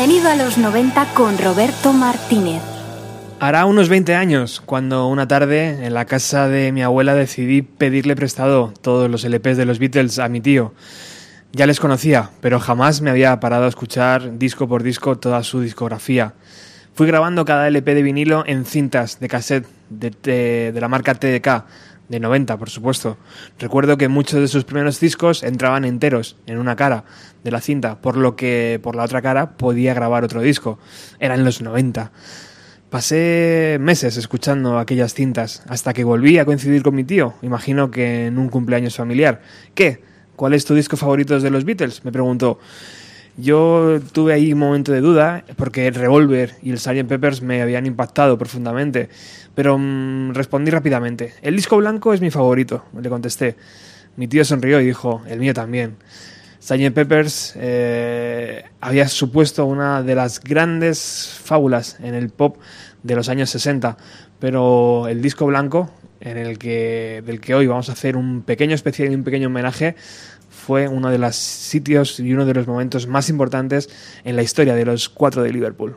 Bienvenido a los 90 con Roberto Martínez. Hará unos 20 años, cuando una tarde en la casa de mi abuela decidí pedirle prestado todos los LPs de los Beatles a mi tío. Ya les conocía, pero jamás me había parado a escuchar disco por disco toda su discografía. Fui grabando cada LP de vinilo en cintas de cassette de, la marca TDK, de 90, por supuesto. Recuerdo que muchos de sus primeros discos entraban enteros en una cara de la cinta, por lo que por la otra cara podía grabar otro disco. Eran los 90. Pasé meses escuchando aquellas cintas hasta que volví a coincidir con mi tío, imagino que en un cumpleaños familiar. ¿Qué? ¿Cuál es tu disco favorito de los Beatles? Me preguntó. Yo tuve ahí un momento de duda porque el Revolver y el Sgt. Peppers me habían impactado profundamente, pero mmm, respondí rápidamente. El disco blanco es mi favorito, le contesté. Mi tío sonrió y dijo, el mío también. Sgt. Peppers eh, había supuesto una de las grandes fábulas en el pop de los años 60, pero el disco blanco, en el que, del que hoy vamos a hacer un pequeño especial y un pequeño homenaje, fue uno de los sitios y uno de los momentos más importantes en la historia de los cuatro de Liverpool.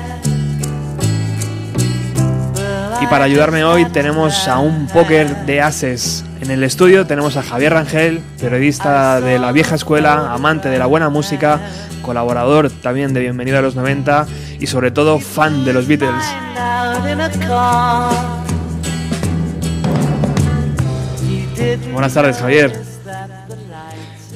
para ayudarme hoy tenemos a un póker de ases. En el estudio tenemos a Javier Rangel, periodista de la vieja escuela, amante de la buena música, colaborador también de Bienvenido a los 90 y sobre todo fan de los Beatles. Buenas tardes, Javier.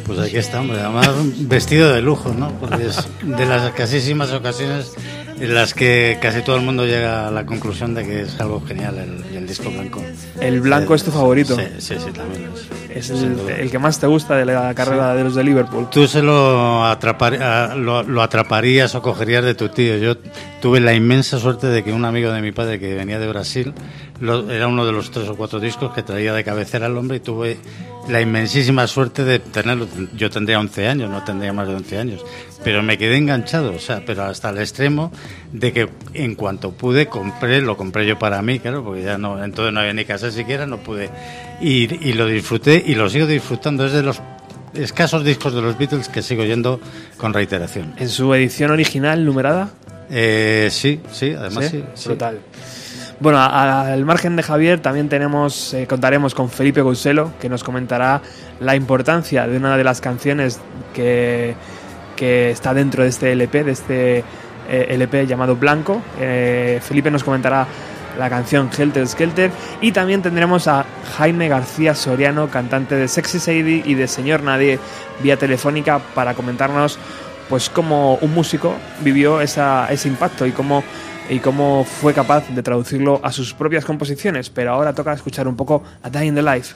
Pues aquí hombre, además vestido de lujo, ¿no? Porque es de las escasísimas ocasiones en las que casi todo el mundo llega a la conclusión de que es algo genial el, el disco blanco. ¿El blanco es tu favorito? Sí, sí, sí, también es. Es el, el que más te gusta de la carrera de los de Liverpool. Tú se lo, atrapar, lo, lo atraparías o cogerías de tu tío. Yo tuve la inmensa suerte de que un amigo de mi padre que venía de Brasil lo- era uno de los tres o cuatro discos que traía de cabecera el hombre y tuve la inmensísima suerte de tenerlo. Yo tendría 11 años, no tendría más de 11 años, pero me quedé enganchado, o sea, pero hasta el extremo de que en cuanto pude compré, lo compré yo para mí, claro, porque ya no, entonces no había ni casa siquiera, no pude, y, y lo disfruté y lo sigo disfrutando, es de los escasos discos de los Beatles que sigo yendo con reiteración. ¿En su edición original numerada? Eh, sí, sí, además ¿Sí? sí. sí. Brutal. Bueno, al margen de Javier también tenemos, eh, contaremos con Felipe Gouselo, que nos comentará la importancia de una de las canciones que, que está dentro de este LP, de este eh, LP llamado Blanco. Eh, Felipe nos comentará la canción Helter Skelter y también tendremos a Jaime García Soriano, cantante de Sexy Sadie y de Señor Nadie, vía telefónica para comentarnos pues cómo un músico vivió ese impacto y cómo, y cómo fue capaz de traducirlo a sus propias composiciones. Pero ahora toca escuchar un poco a Die in the Life.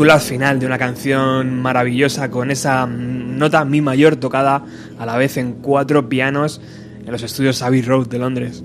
Final de una canción maravillosa con esa nota mi mayor tocada a la vez en cuatro pianos en los estudios Abbey Road de Londres.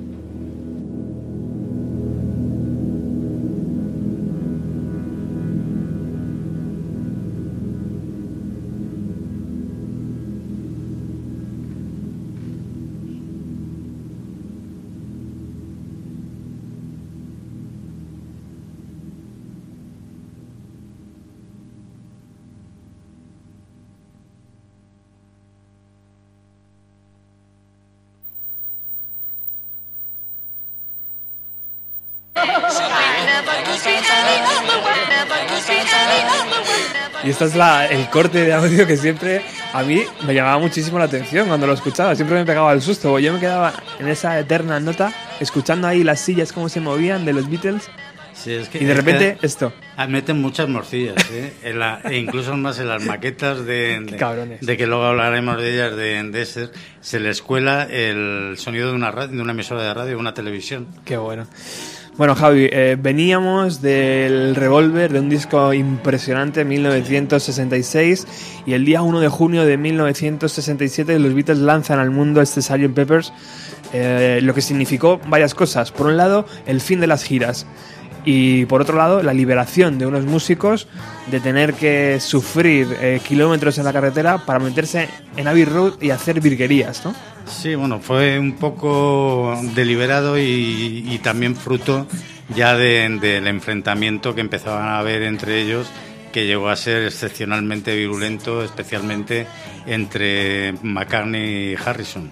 Este es la, el corte de audio que siempre a mí me llamaba muchísimo la atención cuando lo escuchaba. Siempre me pegaba el susto. Yo me quedaba en esa eterna nota, escuchando ahí las sillas cómo se movían de los Beatles. Sí, es que- Y de es que- repente esto. Meten muchas morcillas, ¿eh? En la- e incluso más en las maquetas de, de, cabrones. de que luego hablaremos de ellas, de, de ese, se les cuela el sonido de una, radio, de una emisora de radio, de una televisión. Qué bueno. Bueno, Javi, eh, veníamos del Revolver, de un disco impresionante, 1966, y el día 1 de junio de 1967 los Beatles lanzan al mundo este Sgt. Peppers, eh, lo que significó varias cosas. Por un lado, el fin de las giras. Y por otro lado, la liberación de unos músicos de tener que sufrir eh, kilómetros en la carretera para meterse en Abbey Road y hacer virguerías, ¿no? Sí, bueno, fue un poco deliberado y, también fruto ya de- del enfrentamiento que empezaban a haber entre ellos, que llegó a ser excepcionalmente virulento, especialmente entre McCartney y Harrison.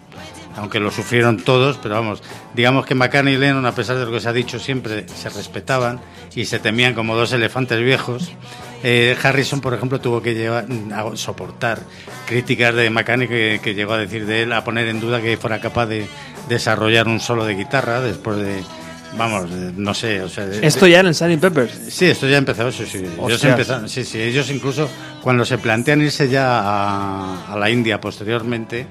Aunque lo sufrieron todos, pero vamos, digamos que McCartney y Lennon, a pesar de lo que se ha dicho siempre, se respetaban y se temían como dos elefantes viejos. Eh, Harrison, por ejemplo, tuvo que llevar, a soportar críticas de McCartney que, que llegó a decir de él, a poner en duda que fuera capaz de desarrollar un solo de guitarra después de, vamos, de- no sé, o sea, de- Esto ya en el Sgt. Peppers. Sí, esto ya empezó, sí, sí. Ellos, empezaron, sí, sí. Ellos incluso cuando se plantean irse ya a, a la India posteriormente,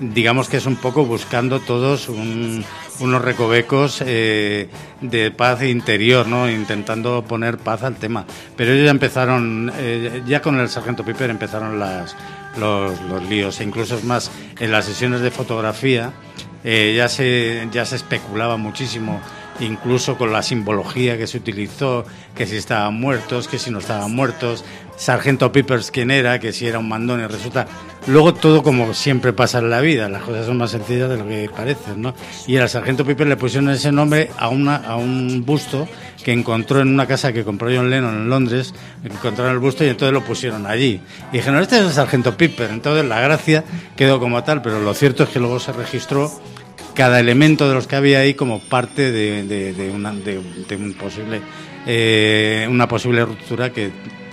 digamos que es un poco buscando todos un- unos recovecos eh, de paz interior, ¿no? Intentando poner paz al tema. Pero ellos ya empezaron, eh, ya con el Sargento Piper empezaron las, los, los líos. E incluso es más, en las sesiones de fotografía eh, ya, se, ya se especulaba muchísimo incluso con la simbología que se utilizó, que si estaban muertos, que si no estaban muertos, Sargento Peppers quién era, que si era un mandón y resulta... Luego todo como siempre pasa en la vida, las cosas son más sencillas de lo que parecen, ¿no? Y al Sargento Piper le pusieron ese nombre a, a un busto que encontró en una casa que compró John Lennon en Londres, encontraron el busto y entonces lo pusieron allí. Y dijeron, este es el Sargento Piper, entonces la gracia quedó como tal, pero lo cierto es que luego se registró cada elemento de los que había ahí como parte de, de- de una, de, de un posible, eh, una posible ruptura que,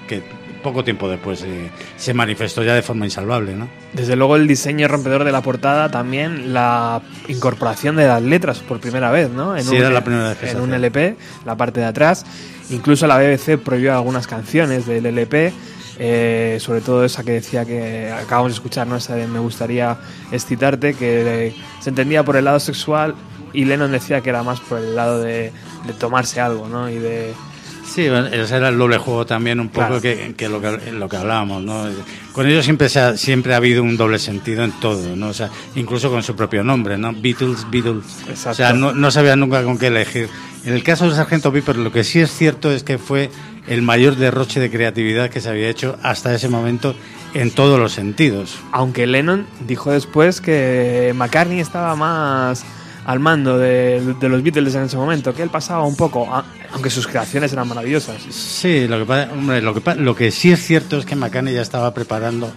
que poco tiempo después eh, se manifestó ya de forma insalvable, ¿no? Desde luego el diseño rompedor de la portada, también la incorporación de las letras por primera vez, ¿no? En Sí, era la primera vez que se En un hacía. LP, la parte de atrás. Incluso la BBC prohibió algunas canciones del LP, eh, sobre todo esa que decía que acabamos de escuchar, ¿no? Esa de Me gustaría excitarte, que eh, se entendía por el lado sexual y Lennon decía que era más por el lado de, de tomarse algo, ¿no? Y de... Sí, ese era el doble juego también, un poco Claro. que, que lo que lo que hablábamos, ¿no? Con ellos siempre se ha, siempre ha habido un doble sentido en todo, ¿no? O sea, incluso con su propio nombre, ¿no? Beatles, Beatles. Exacto. O sea, no, no sabían nunca con qué elegir. En el caso del Sargento Piper, lo que sí es cierto es que fue el mayor derroche de creatividad que se había hecho hasta ese momento en todos los sentidos. Aunque Lennon dijo después que McCartney estaba más al mando de, de los Beatles en ese momento, que él pasaba un poco, aunque sus creaciones eran maravillosas. Sí, lo que, hombre, lo, que, lo que sí es cierto es que McCartney ya estaba preparando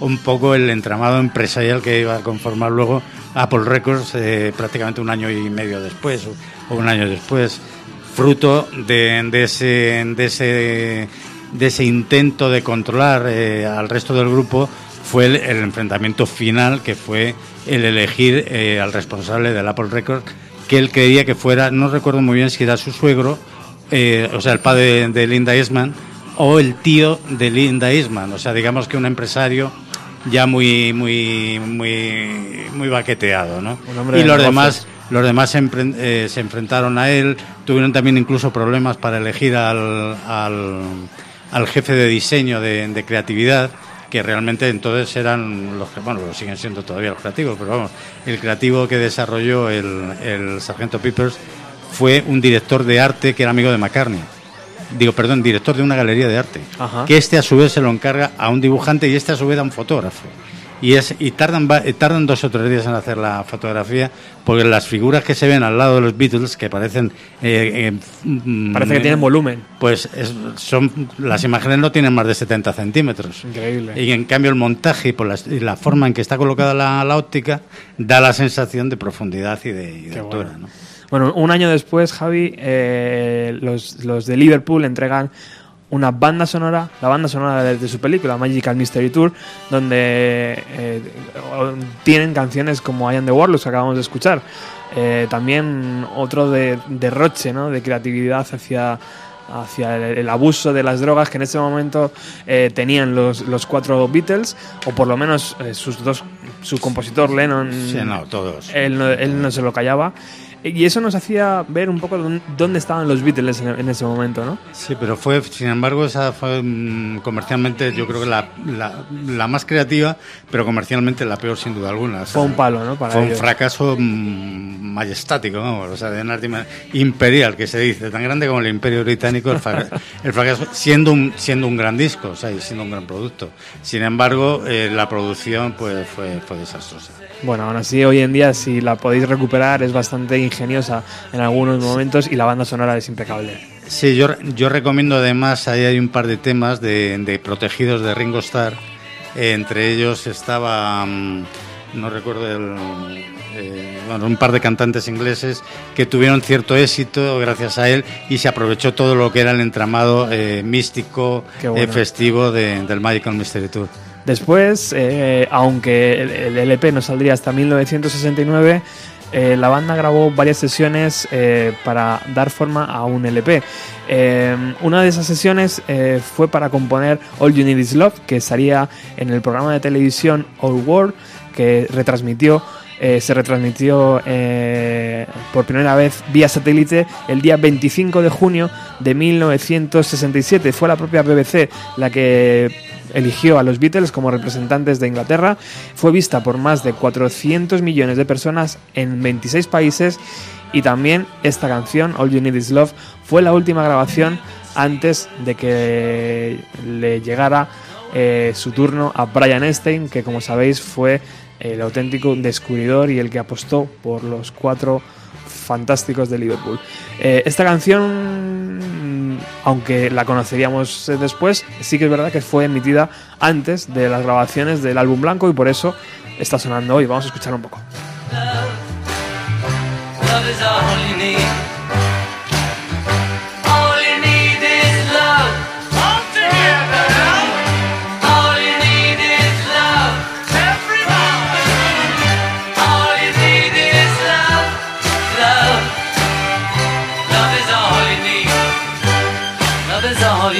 un poco el entramado empresarial que iba a conformar luego Apple Records eh, prácticamente un año y medio después o, o un año después, fruto de, de ese, de, ese, de ese intento de controlar eh, al resto del grupo fue el, el enfrentamiento final que fue el elegir eh, al responsable del Apple Records que él creía que fuera, no recuerdo muy bien si era su suegro eh, o sea, el padre de Linda Eastman o el tío de Linda Eastman, o sea, digamos que un empresario ya muy muy muy muy baqueteado, ¿no? Y los demás los demás se, eh, se enfrentaron a él, tuvieron también incluso problemas para elegir al, al, al jefe de diseño de, de creatividad, que realmente entonces eran los que, bueno, lo siguen siendo todavía los creativos, pero vamos, el creativo que desarrolló el, el Sargento Peppers fue un director de arte que era amigo de McCartney. Digo, perdón, director de una galería de arte. Ajá. Que este a su vez se lo encarga a un dibujante y este a su vez a un fotógrafo. Y, es, y tardan, tardan dos o tres días en hacer la fotografía, porque las figuras que se ven al lado de los Beatles, que parecen. eh, eh, mm, Parece que tienen volumen. Pues es- son, las imágenes no tienen más de 70 centímetros. Increíble. Y en cambio el montaje y por la, y la forma en que está colocada la, la óptica da la sensación de profundidad y de, y de Qué altura. bueno. ¿no? Bueno, un año después, Javi, eh, los, los de Liverpool entregan una banda sonora, la banda sonora de, de su película Magical Mystery Tour, donde eh, tienen canciones como I Am the Warlords que acabamos de escuchar. Eh, también otro de, derroche ¿no? de creatividad hacia, hacia el, el abuso de las drogas que en ese momento eh, tenían los, los cuatro Beatles, o por lo menos eh, sus dos, su compositor Lennon Sí, no, todos. él él no se lo callaba. Y eso nos hacía ver un poco dónde- estaban los Beatles en, ese momento, ¿no? Sí, pero fue, sin embargo, esa fue mm, comercialmente, yo creo que la, la, la más creativa, pero comercialmente la peor sin duda alguna. O sea, Fue un palo, ¿no? Para fue un ellos. fracaso mm, majestático, vamos, o sea, de una imperial, que se dice, tan grande como el Imperio Británico, el, fra- el fracaso, siendo un, siendo un gran disco, o sea, y siendo un gran producto. Sin embargo, eh, la producción pues fue, fue desastrosa. Bueno, aún así, hoy en día, si la podéis recuperar, es bastante ingeniosa en algunos momentos y la banda sonora es impecable. Sí, yo, yo recomiendo además, ahí hay un par de temas de, de protegidos de Ringo Starr. Eh, entre ellos estaba, mm, no recuerdo, el, eh, bueno, un par de cantantes ingleses que tuvieron cierto éxito gracias a él y se aprovechó todo lo que era el entramado eh, místico, bueno. eh, festivo de- del Magical Mystery Tour. Después, eh, aunque el, el LP no saldría hasta 1969, eh, la banda grabó varias sesiones eh, para dar forma a un LP. Eh, una de esas sesiones fue para componer All You Need Is Love, que salía en el programa de televisión All World, que retransmitió. Eh, se retransmitió eh, por primera vez vía satélite el día 25 de junio de 1967. Fue la propia BBC la que eligió a los Beatles como representantes de Inglaterra. Fue vista por más de 400 millones de personas en 26 países y también esta canción, All You Need Is Love, fue la última grabación antes de que le llegara eh, su turno a Brian Epstein, que como sabéis fue el auténtico descubridor y el que apostó por los cuatro fantásticos de Liverpool. Eh, esta canción, mm, aunque la conoceríamos eh, después, sí que es verdad que fue emitida antes de las grabaciones del álbum blanco y por eso está sonando hoy. Vamos a escuchar un poco.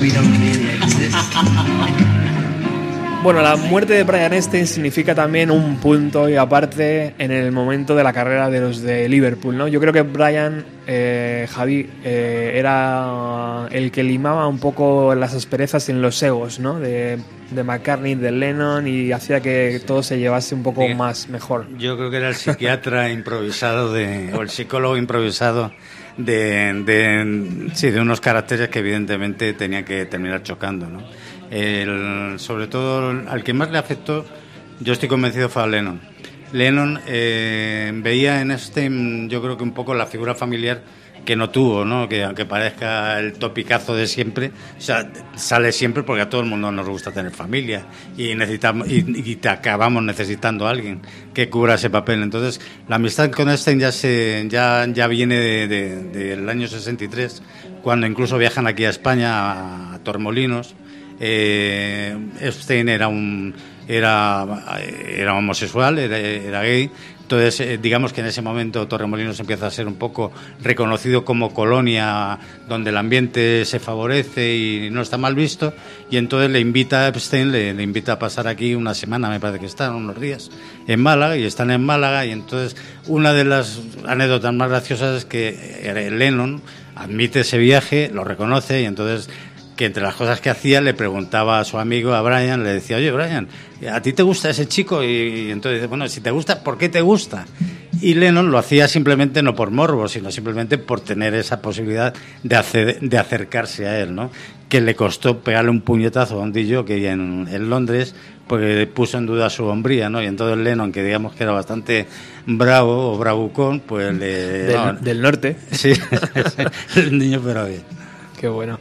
We don't really exist. Bueno, la muerte de Brian Epstein significa también un punto y aparte en el momento de la carrera de los de Liverpool, ¿no? Yo creo que Brian, eh, Javi, eh, era el que limaba un poco las asperezas en los egos, ¿no? De, de McCartney, de Lennon y hacía que todo se llevase un poco Sí. más mejor. Yo creo que era el psiquiatra improvisado de, o el psicólogo improvisado de, de, sí, de unos caracteres que evidentemente tenían que terminar chocando. ¿no? Sobre todo al que más le afectó, yo estoy convencido fue a Lennon. Lennon eh, veía en este, yo creo que un poco la figura familiar que no tuvo, ¿no? Que aunque parezca el topicazo de siempre, sale siempre porque a todo el mundo nos gusta tener familia y necesitamos y, te acabamos necesitando a alguien que cubra ese papel. Entonces, la amistad con Einstein ya se ya ya viene de- de- del año 63, cuando incluso viajan aquí a España a Tormolinos. Eh, Epstein era un era, era homosexual, era, era gay. Entonces, eh, digamos que en ese momento Torremolinos empieza a ser un poco reconocido como colonia donde el ambiente se favorece y no está mal visto. Y entonces le invita a Epstein, le, invita a pasar aquí una semana, me parece que están, unos días, en Málaga, y están en Málaga. Y entonces, una de las anécdotas más graciosas es que Lennon admite ese viaje, lo reconoce y entonces que entre las cosas que hacía le preguntaba a su amigo, a Brian, le decía, oye Brian, ¿a ti te gusta ese chico? Y, y entonces dice, bueno, si te gusta, ¿por qué te gusta? Y Lennon lo hacía simplemente no por morbo, sino simplemente por tener esa posibilidad de, hacer- de acercarse a él, ¿no? Que le costó pegarle un puñetazo a un DJ que en, en Londres porque puso en duda su hombría, ¿no? Y entonces Lennon, que digamos que era bastante bravo o bravucón, pues le... Del, no, del norte. Sí, el niño pero bien. Qué bueno.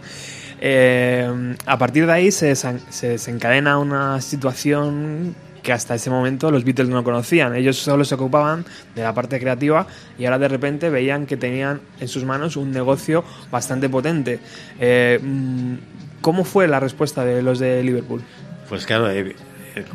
Eh, a partir de ahí se, se desencadena una situación que hasta ese momento los Beatles no conocían. Ellos solo se ocupaban de la parte creativa y ahora de repente veían que tenían en sus manos un negocio bastante potente. Eh, mm, ¿Cómo fue la respuesta de los de Liverpool? Pues claro, eh,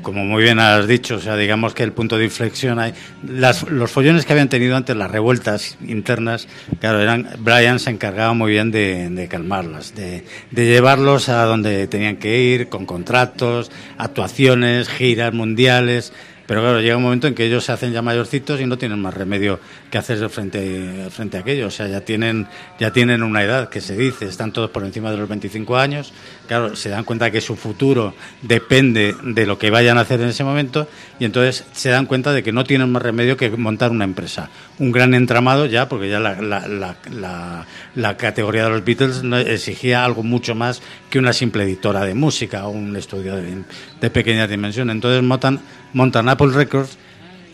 como muy bien has dicho, o sea, digamos que el punto de inflexión hay. Las, los follones que habían tenido antes, las revueltas internas, claro, eran. Brian se encargaba muy bien de, de calmarlas, de, de llevarlos a donde tenían que ir, con contratos, actuaciones, giras mundiales. Pero claro, llega un momento en que ellos se hacen ya mayorcitos y no tienen más remedio que hacerse frente, frente a aquello. O sea, ya tienen, ya tienen una edad que se dice, están todos por encima de los 25 años. Claro, se dan cuenta que su futuro depende de lo que vayan a hacer en ese momento y entonces se dan cuenta de que no tienen más remedio que montar una empresa. Un gran entramado ya, porque ya la, la, la, la- categoría de los Beatles exigía algo mucho más que una simple editora de música o un estudio de, de pequeña dimensión. Entonces montan, montan Apple Records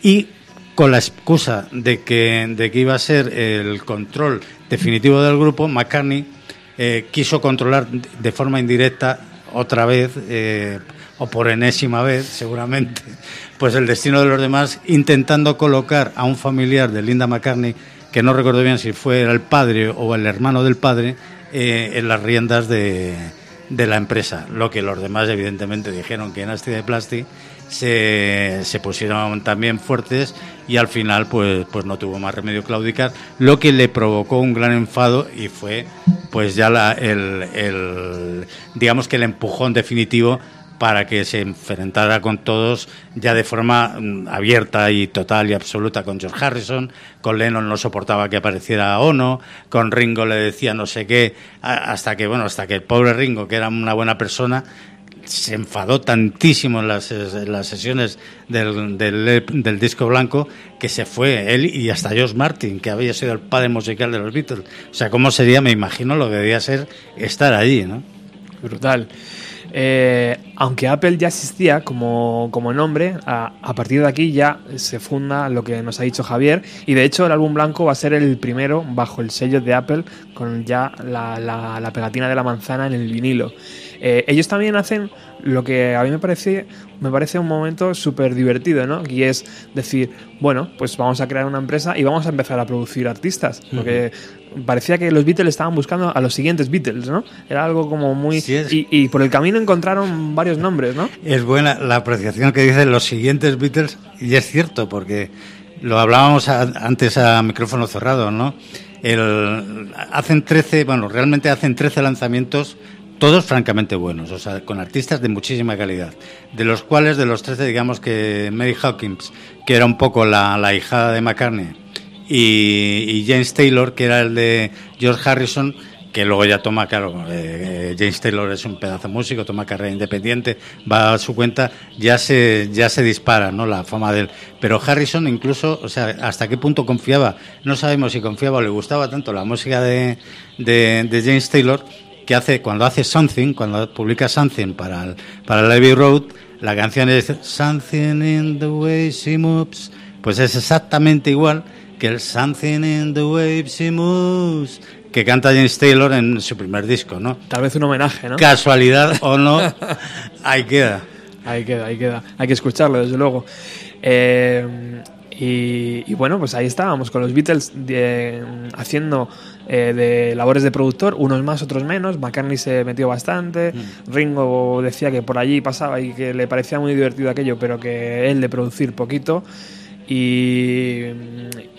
y con la excusa de que, de que iba a ser el control definitivo del grupo, McCartney eh, quiso controlar de forma indirecta otra vez, eh, o por enésima vez seguramente, pues el destino de los demás, intentando colocar a un familiar de Linda McCartney, que no recuerdo bien si fue el padre o el hermano del padre, eh, en las riendas de, de la empresa. Lo que los demás, evidentemente, dijeron que Nasty de Plastic se, se pusieron también fuertes y al final pues, pues no tuvo más remedio claudicar, lo que le provocó un gran enfado y fue pues ya la, el, el, digamos que el empujón definitivo para que se enfrentara con todos ya de forma mm, abierta y total y absoluta con George Harrison, con Lennon no soportaba que apareciera Ono, con Ringo le decía no sé qué, hasta que bueno, hasta que el pobre Ringo, que era una buena persona, se enfadó tantísimo en las, en las sesiones del, del, del disco blanco que se fue él y hasta George Martin, que había sido el padre musical de los Beatles. O sea, ¿cómo sería? Me imagino lo que debía ser estar allí, ¿no? Brutal. Eh, aunque Apple ya existía como, como nombre, a, a partir de aquí ya se funda lo que nos ha dicho Javier. Y de hecho, el álbum blanco va a ser el primero bajo el sello de Apple, con ya la, la- la pegatina de la manzana en el vinilo. Eh, ellos también hacen lo que a mí me parece, me parece un momento súper divertido, ¿no? Y es decir, bueno, pues vamos a crear una empresa y vamos a empezar a producir artistas. Porque parecía que los Beatles estaban buscando a los siguientes Beatles, ¿no? Era algo como muy... Sí, y, y por el camino encontraron varios nombres, ¿no? Es buena la apreciación que dicen los siguientes Beatles, y es cierto, porque lo hablábamos a- antes a micrófono cerrado, ¿no? El, hacen 13, bueno, realmente hacen 13 lanzamientos, todos francamente buenos, o sea, con artistas de muchísima calidad, de los cuales, de los 13, digamos que Mary Hawkins, que era un poco la, la hijada de McCartney, y, y James Taylor, que era el de George Harrison, que luego ya toma, claro, eh, eh, James Taylor es un pedazo músico, toma carrera independiente, va a su cuenta, ya se, ya se dispara, ¿no? La fama de él. Pero Harrison incluso, o sea, hasta qué punto confiaba, no sabemos si confiaba o le gustaba tanto la música de, de, de James Taylor, que hace, cuando hace Something, cuando publica Something para el, para Road, la canción es Something in the way she moves, pues es exactamente igual que el Something in the way she moves, que canta James Taylor en su primer disco, ¿no? Tal vez un homenaje, ¿no? Casualidad o no, ahí queda. Ahí queda, ahí queda. Hay que escucharlo, desde luego. Eh, y, y bueno, pues ahí estábamos con los Beatles de- haciendo eh, de labores de productor, unos más, otros menos. McCartney se metió bastante. Ringo decía que por allí pasaba y que le parecía muy divertido aquello, pero que él de producir poquito. Y,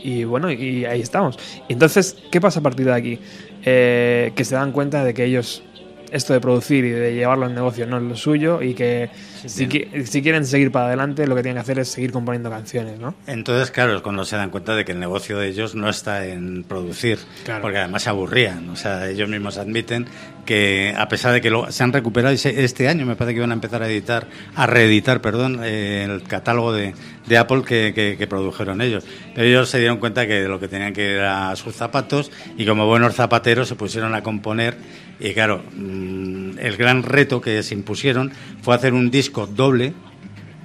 y bueno, y ahí estamos. Entonces, ¿qué pasa a partir de aquí? Eh, que se dan cuenta de que ellos esto de producir y de llevarlo al negocio no es lo suyo y que si, qui- si quieren seguir para adelante lo que tienen que hacer es seguir componiendo canciones, ¿no? Entonces, claro, es cuando se dan cuenta de que el negocio de ellos no está en producir, Claro. porque además se aburrían. O sea, ellos mismos admiten que, a pesar de que lo- se han recuperado, este año me parece que van a empezar a editar, a reeditar, perdón, eh, el catálogo de, de Apple que, que- que produjeron ellos. Pero ellos se dieron cuenta que lo que tenían que era sus zapatos y como buenos zapateros se pusieron a componer. Y claro, mm, el gran reto que se impusieron fue hacer un disco doble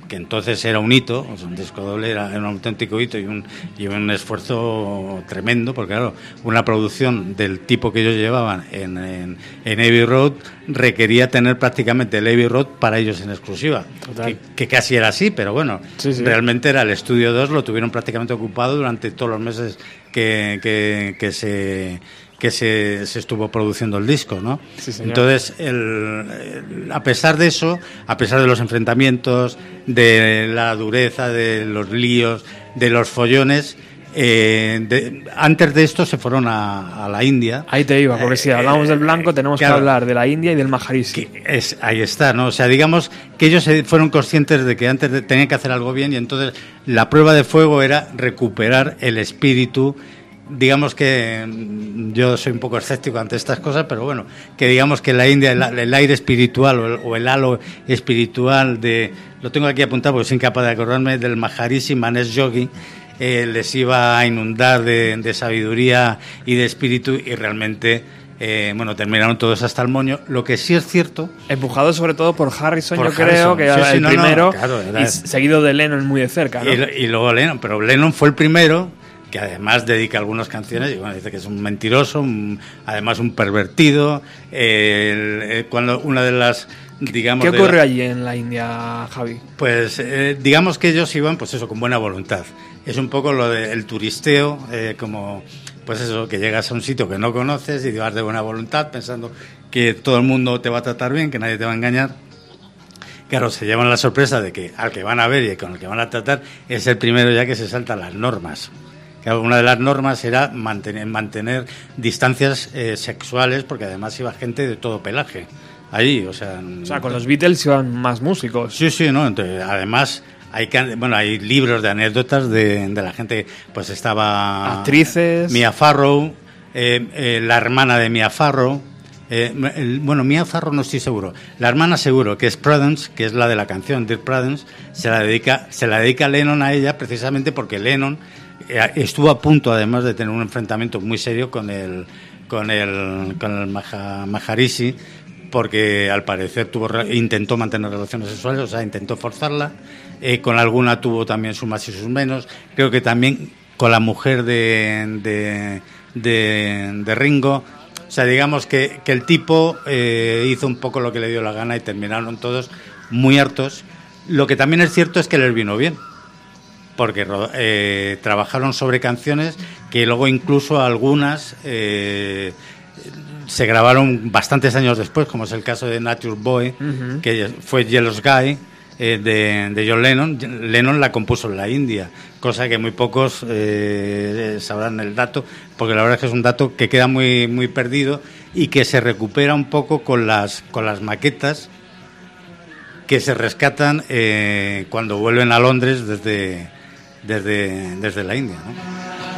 que entonces era un hito, o sea, un disco doble era un auténtico hito y un, y un esfuerzo tremendo, porque claro, una producción del tipo que ellos llevaban en, en, en Abbey Road requería tener prácticamente el Abbey Road para ellos en exclusiva, que, que casi era así, pero bueno, Sí, sí. realmente era el estudio 2, lo tuvieron prácticamente ocupado durante todos los meses que, que, que se que se, se estuvo produciendo el disco, ¿no? Sí. Entonces, el- el- a pesar de eso, a pesar de los enfrentamientos, de la dureza, de los líos, de los follones, eh, de- antes de esto se fueron a, a la India. Ahí te iba, porque si Eh, hablamos del blanco tenemos claro. que hablar de la India y del Maharishi. Que es, ahí está, ¿no? O sea, digamos que ellos fueron conscientes de que antes de, tenían que hacer algo bien y entonces la prueba de fuego era recuperar el espíritu. Digamos que yo soy un poco escéptico ante estas cosas, pero bueno, que digamos que la India, el, el aire espiritual o el, o el halo espiritual de, lo tengo aquí apuntado porque soy incapaz de acordarme, del Maharishi Manesh Yogi, eh, les iba a inundar de, de sabiduría y de espíritu y realmente, eh, bueno, terminaron todos hasta el moño. Lo que sí es cierto Empujado sobre todo por Harrison, Por yo creo, que Sí, era sí, el no, no, primero, claro, era- y seguido de Lennon muy de cerca, ¿no? Y, y luego Lennon, pero Lennon fue el primero que además dedica algunas canciones y bueno, dice que es un mentiroso, un- además un pervertido. eh, el- cuando una de las, digamos, ¿Qué la- allí en la India, Javi? pues eh, digamos que ellos iban, pues eso, con buena voluntad. Es un poco lo del turisteo, eh, como, pues eso, que llegas a un sitio que no conoces y vas de buena voluntad pensando que todo el mundo te va a tratar bien, que nadie te va a engañar. Claro, se llevan la sorpresa de que al que van a ver y con el que van a tratar es el primero ya que se salta las normas. Claro, una de las normas era mantener, mantener distancias eh, sexuales, porque además iba gente de todo pelaje allí, o sea... O sea, con los Beatles iban más músicos. Sí, sí, ¿no? Entonces, además, hay, bueno, hay libros de anécdotas de, de la gente, pues estaba... Actrices. Mia Farrow, eh, eh, la hermana de Mia Farrow. eh, el- bueno, Mia Farrow no estoy seguro. La hermana seguro, que es Prudence, que es la de la canción Dear Prudence, se la dedica, se la dedica Lennon a ella precisamente porque Lennon estuvo a punto, además, de tener un enfrentamiento muy serio con el, con el, con el Maha- Maharishi, porque al parecer tuvo, intentó mantener relaciones sexuales, o sea, intentó forzarla. Eh, con alguna tuvo también sus más y sus menos. Creo que también con la mujer de, de, de- de Ringo. O sea, digamos que, que el tipo eh, hizo un poco lo que le dio la gana y terminaron todos muy hartos. Lo que también es cierto es que les vino bien porque eh, trabajaron sobre canciones que luego incluso algunas eh, se grabaron bastantes años después, como es el caso de Nature Boy, que fue Yellow Sky eh, de, de John Lennon. Lennon la compuso en la India, cosa que muy pocos sabrán el dato, porque la verdad es que es un dato que queda muy, muy perdido y que se recupera un poco con las, con las maquetas que se rescatan cuando vuelven a Londres desde, desde, desde la India. ¿no?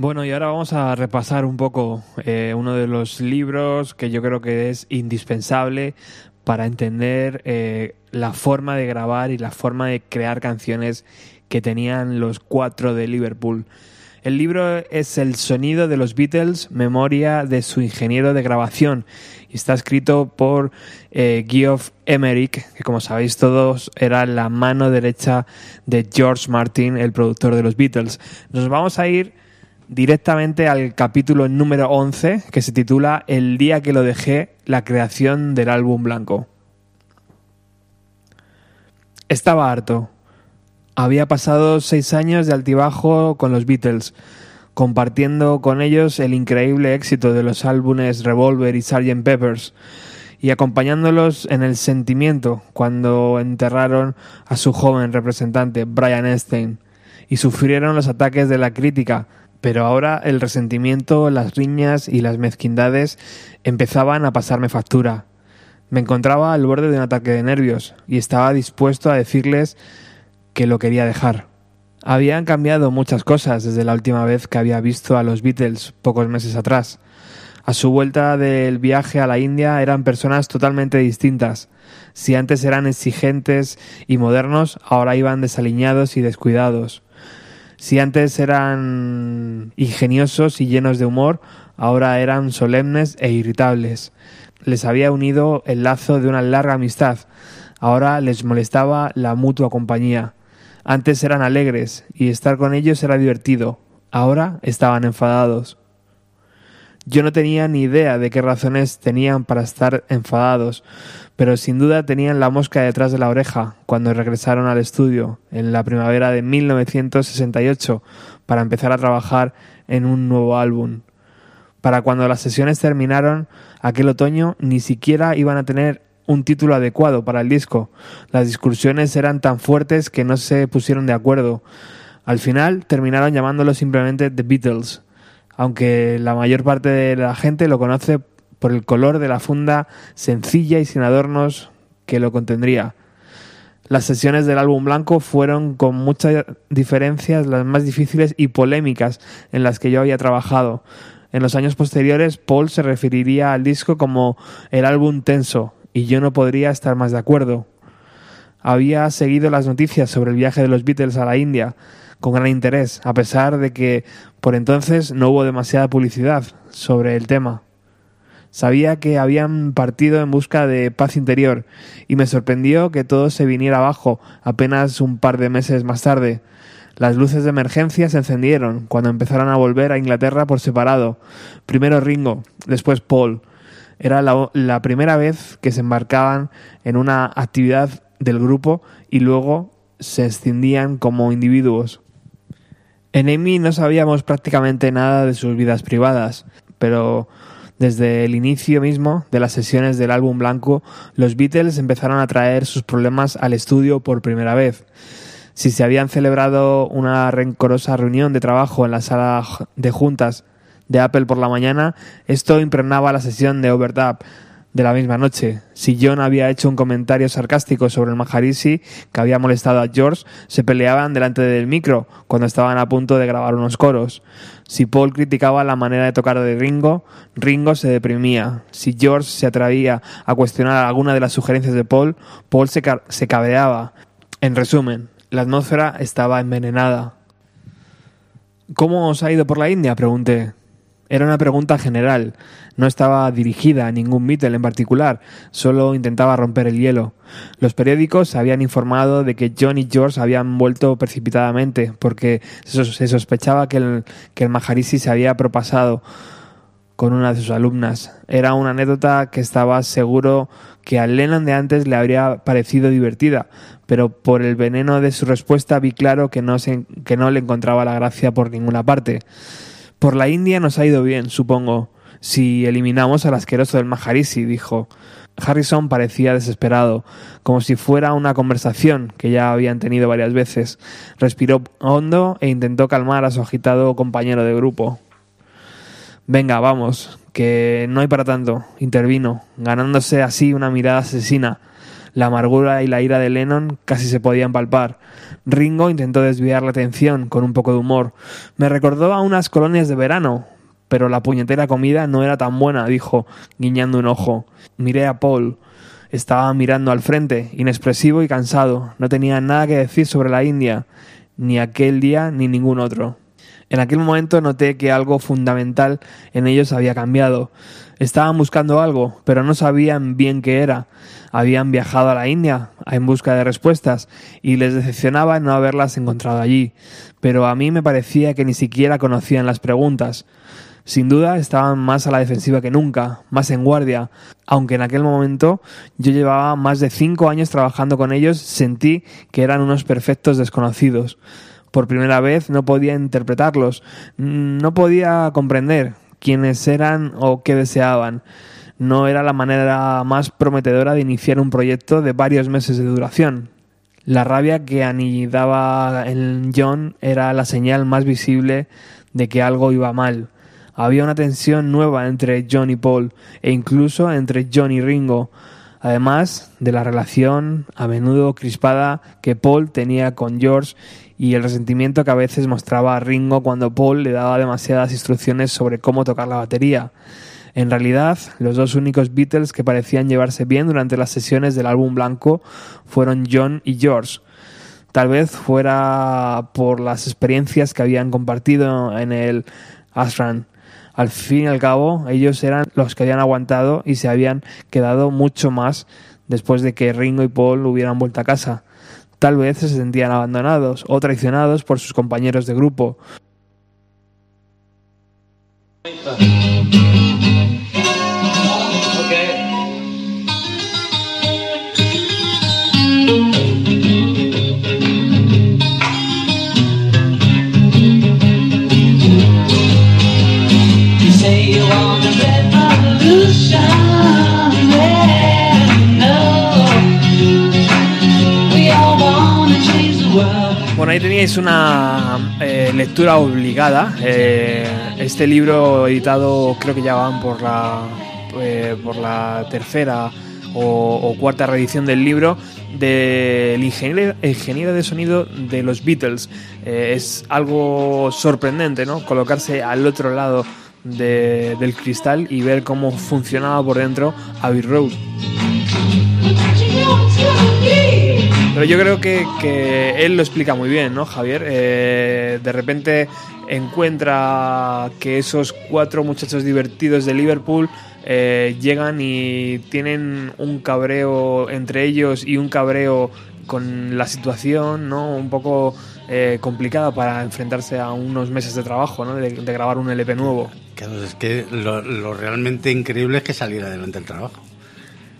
Bueno, y ahora vamos a repasar un poco eh, uno de los libros que yo creo que es indispensable para entender eh, la forma de grabar y la forma de crear canciones que tenían los cuatro de Liverpool. El libro es El sonido de los Beatles, memoria de su ingeniero de grabación. Y está escrito por eh, Geoff Emerick, que como sabéis todos era la mano derecha de George Martin, el productor de los Beatles. Nos vamos a ir directamente al capítulo número 11 que se titula El día que lo dejé, la creación del álbum blanco. Estaba harto. Había pasado seis años de altibajo con los Beatles, compartiendo con ellos el increíble éxito de los álbumes Revolver y Sgt. Peppers, y acompañándolos en el sentimiento cuando enterraron a su joven representante, Brian Epstein, y sufrieron los ataques de la crítica, pero ahora el resentimiento, las riñas y las mezquindades empezaban a pasarme factura. Me encontraba al borde de un ataque de nervios y estaba dispuesto a decirles que lo quería dejar. Habían cambiado muchas cosas desde la última vez que había visto a los Beatles pocos meses atrás. A su vuelta del viaje a la India eran personas totalmente distintas. Si antes eran exigentes y modernos, ahora iban desaliñados y descuidados. Si antes eran ingeniosos y llenos de humor, ahora eran solemnes e irritables. Les había unido el lazo de una larga amistad. Ahora les molestaba la mutua compañía. Antes eran alegres y estar con ellos era divertido. Ahora estaban enfadados. Yo no tenía ni idea de qué razones tenían para estar enfadados, pero sin duda tenían la mosca detrás de la oreja cuando regresaron al estudio en la primavera de 1968 para empezar a trabajar en un nuevo álbum. Para cuando las sesiones terminaron aquel otoño ni siquiera iban a tener un título adecuado para el disco. Las discusiones eran tan fuertes que no se pusieron de acuerdo. Al final terminaron llamándolo simplemente The Beatles, aunque la mayor parte de la gente lo conoce por el color de la funda sencilla y sin adornos que lo contendría. Las sesiones del álbum blanco fueron con muchas diferencias las más difíciles y polémicas en las que yo había trabajado. En los años posteriores, Paul se referiría al disco como el álbum tenso, y yo no podría estar más de acuerdo. Había seguido las noticias sobre el viaje de los Beatles a la India con gran interés, a pesar de que por entonces no hubo demasiada publicidad sobre el tema. Sabía que habían partido en busca de paz interior y me sorprendió que todo se viniera abajo apenas un par de meses más tarde. Las luces de emergencia se encendieron cuando empezaron a volver a Inglaterra por separado. Primero Ringo, después Paul. Era la, la primera vez que se embarcaban en una actividad del grupo y luego se escindían como individuos. En Amy no sabíamos prácticamente nada de sus vidas privadas, pero desde el inicio mismo de las sesiones del álbum blanco, los Beatles empezaron a traer sus problemas al estudio por primera vez. Si se habían celebrado una rencorosa reunión de trabajo en la sala de juntas de Apple por la mañana, esto impregnaba la sesión de Overdub de la misma noche. Si John había hecho un comentario sarcástico sobre el Maharishi que había molestado a George, se peleaban delante del micro cuando estaban a punto de grabar unos coros. Si Paul criticaba la manera de tocar de Ringo, Ringo se deprimía. Si George se atrevía a cuestionar alguna de las sugerencias de Paul, Paul se, se. En resumen, la atmósfera estaba envenenada. ¿Cómo os ha ido por la India? pregunté. Era una pregunta general, no estaba dirigida a ningún Beatle en particular, solo intentaba romper el hielo. Los periódicos habían informado de que John y George habían vuelto precipitadamente, porque se sos- se sospechaba que el, que el Maharishi se había propasado con una de sus alumnas. Era una anécdota que estaba seguro que a Lennon de antes le habría parecido divertida, pero por el veneno de su respuesta vi claro que no, que no le encontraba la gracia por ninguna parte. Por la India nos ha ido bien, supongo, si eliminamos al asqueroso del Maharishi, dijo. Harrison parecía desesperado, como si fuera una conversación que ya habían tenido varias veces. Respiró hondo e intentó calmar a su agitado compañero de grupo. Venga, vamos, que no hay para tanto, intervino, ganándose así una mirada asesina. La amargura y la ira de Lennon casi se podían palpar. Ringo intentó desviar la atención con un poco de humor. Me recordó a unas colonias de verano, pero la puñetera comida no era tan buena, dijo, guiñando un ojo. Miré a Paul. Estaba mirando al frente, inexpresivo y cansado. No tenía nada que decir sobre la India, ni aquel día ni ningún otro. En aquel momento noté que algo fundamental en ellos había cambiado. Estaban buscando algo, pero no sabían bien qué era. Habían viajado a la India en busca de respuestas y les decepcionaba no haberlas encontrado allí. Pero a mí me parecía que ni siquiera conocían las preguntas. Sin duda estaban más a la defensiva que nunca, más en guardia, aunque en aquel momento yo llevaba más de cinco años trabajando con ellos, sentí que eran unos perfectos desconocidos. Por primera vez no podía interpretarlos, no podía comprender quiénes eran o qué deseaban. No era la manera más prometedora de iniciar un proyecto de varios meses de duración. La rabia que anidaba en John era la señal más visible de que algo iba mal. Había una tensión nueva entre John y Paul, e incluso entre John y Ringo, además de la relación a menudo crispada que Paul tenía con George y el resentimiento que a veces mostraba a Ringo cuando Paul le daba demasiadas instrucciones sobre cómo tocar la batería. En realidad, los dos únicos Beatles que parecían llevarse bien durante las sesiones del álbum blanco fueron John y George. Tal vez fuera por las experiencias que habían compartido en el Ashram. Al fin y al cabo, ellos eran los que habían aguantado y se habían quedado mucho más después de que Ringo y Paul hubieran vuelto a casa. Tal vez se sentían abandonados o traicionados por sus compañeros de grupo. Ahí teníais una eh, lectura obligada. Eh, este libro editado creo que ya van por la, eh, por la tercera o, cuarta reedición del libro del ingeniero, ingeniero de sonido de los Beatles. Es algo sorprendente, ¿no? Colocarse al otro lado de- del cristal y ver cómo funcionaba por dentro Abbey Road. Pero yo creo que, que él lo explica muy bien, ¿no, Javier? Eh, de repente encuentra que esos cuatro muchachos divertidos de Liverpool eh, llegan y tienen un cabreo entre ellos y un cabreo con la situación, ¿no? Un poco eh, complicada para enfrentarse a unos meses de trabajo, ¿no? De, de grabar un LP nuevo. Claro, es que lo, lo realmente increíble es que salir adelante el trabajo.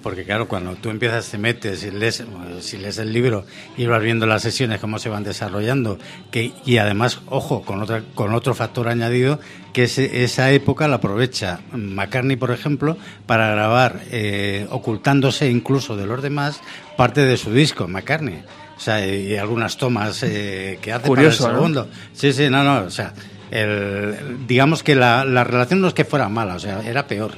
Porque claro, cuando tú empiezas, te metes y lees, si lees el libro y vas viendo las sesiones, cómo se van desarrollando, que, y además, ojo, con, otra, con otro factor añadido, que es, esa época la aprovecha McCartney, por ejemplo, para grabar, eh, ocultándose incluso de los demás, parte de su disco, McCartney. O sea, y algunas tomas eh, que hace Curioso, para el ¿no? segundo. Sí, sí, no, no, o sea, el- digamos que la, la relación no es que fuera mala, o sea, era peor.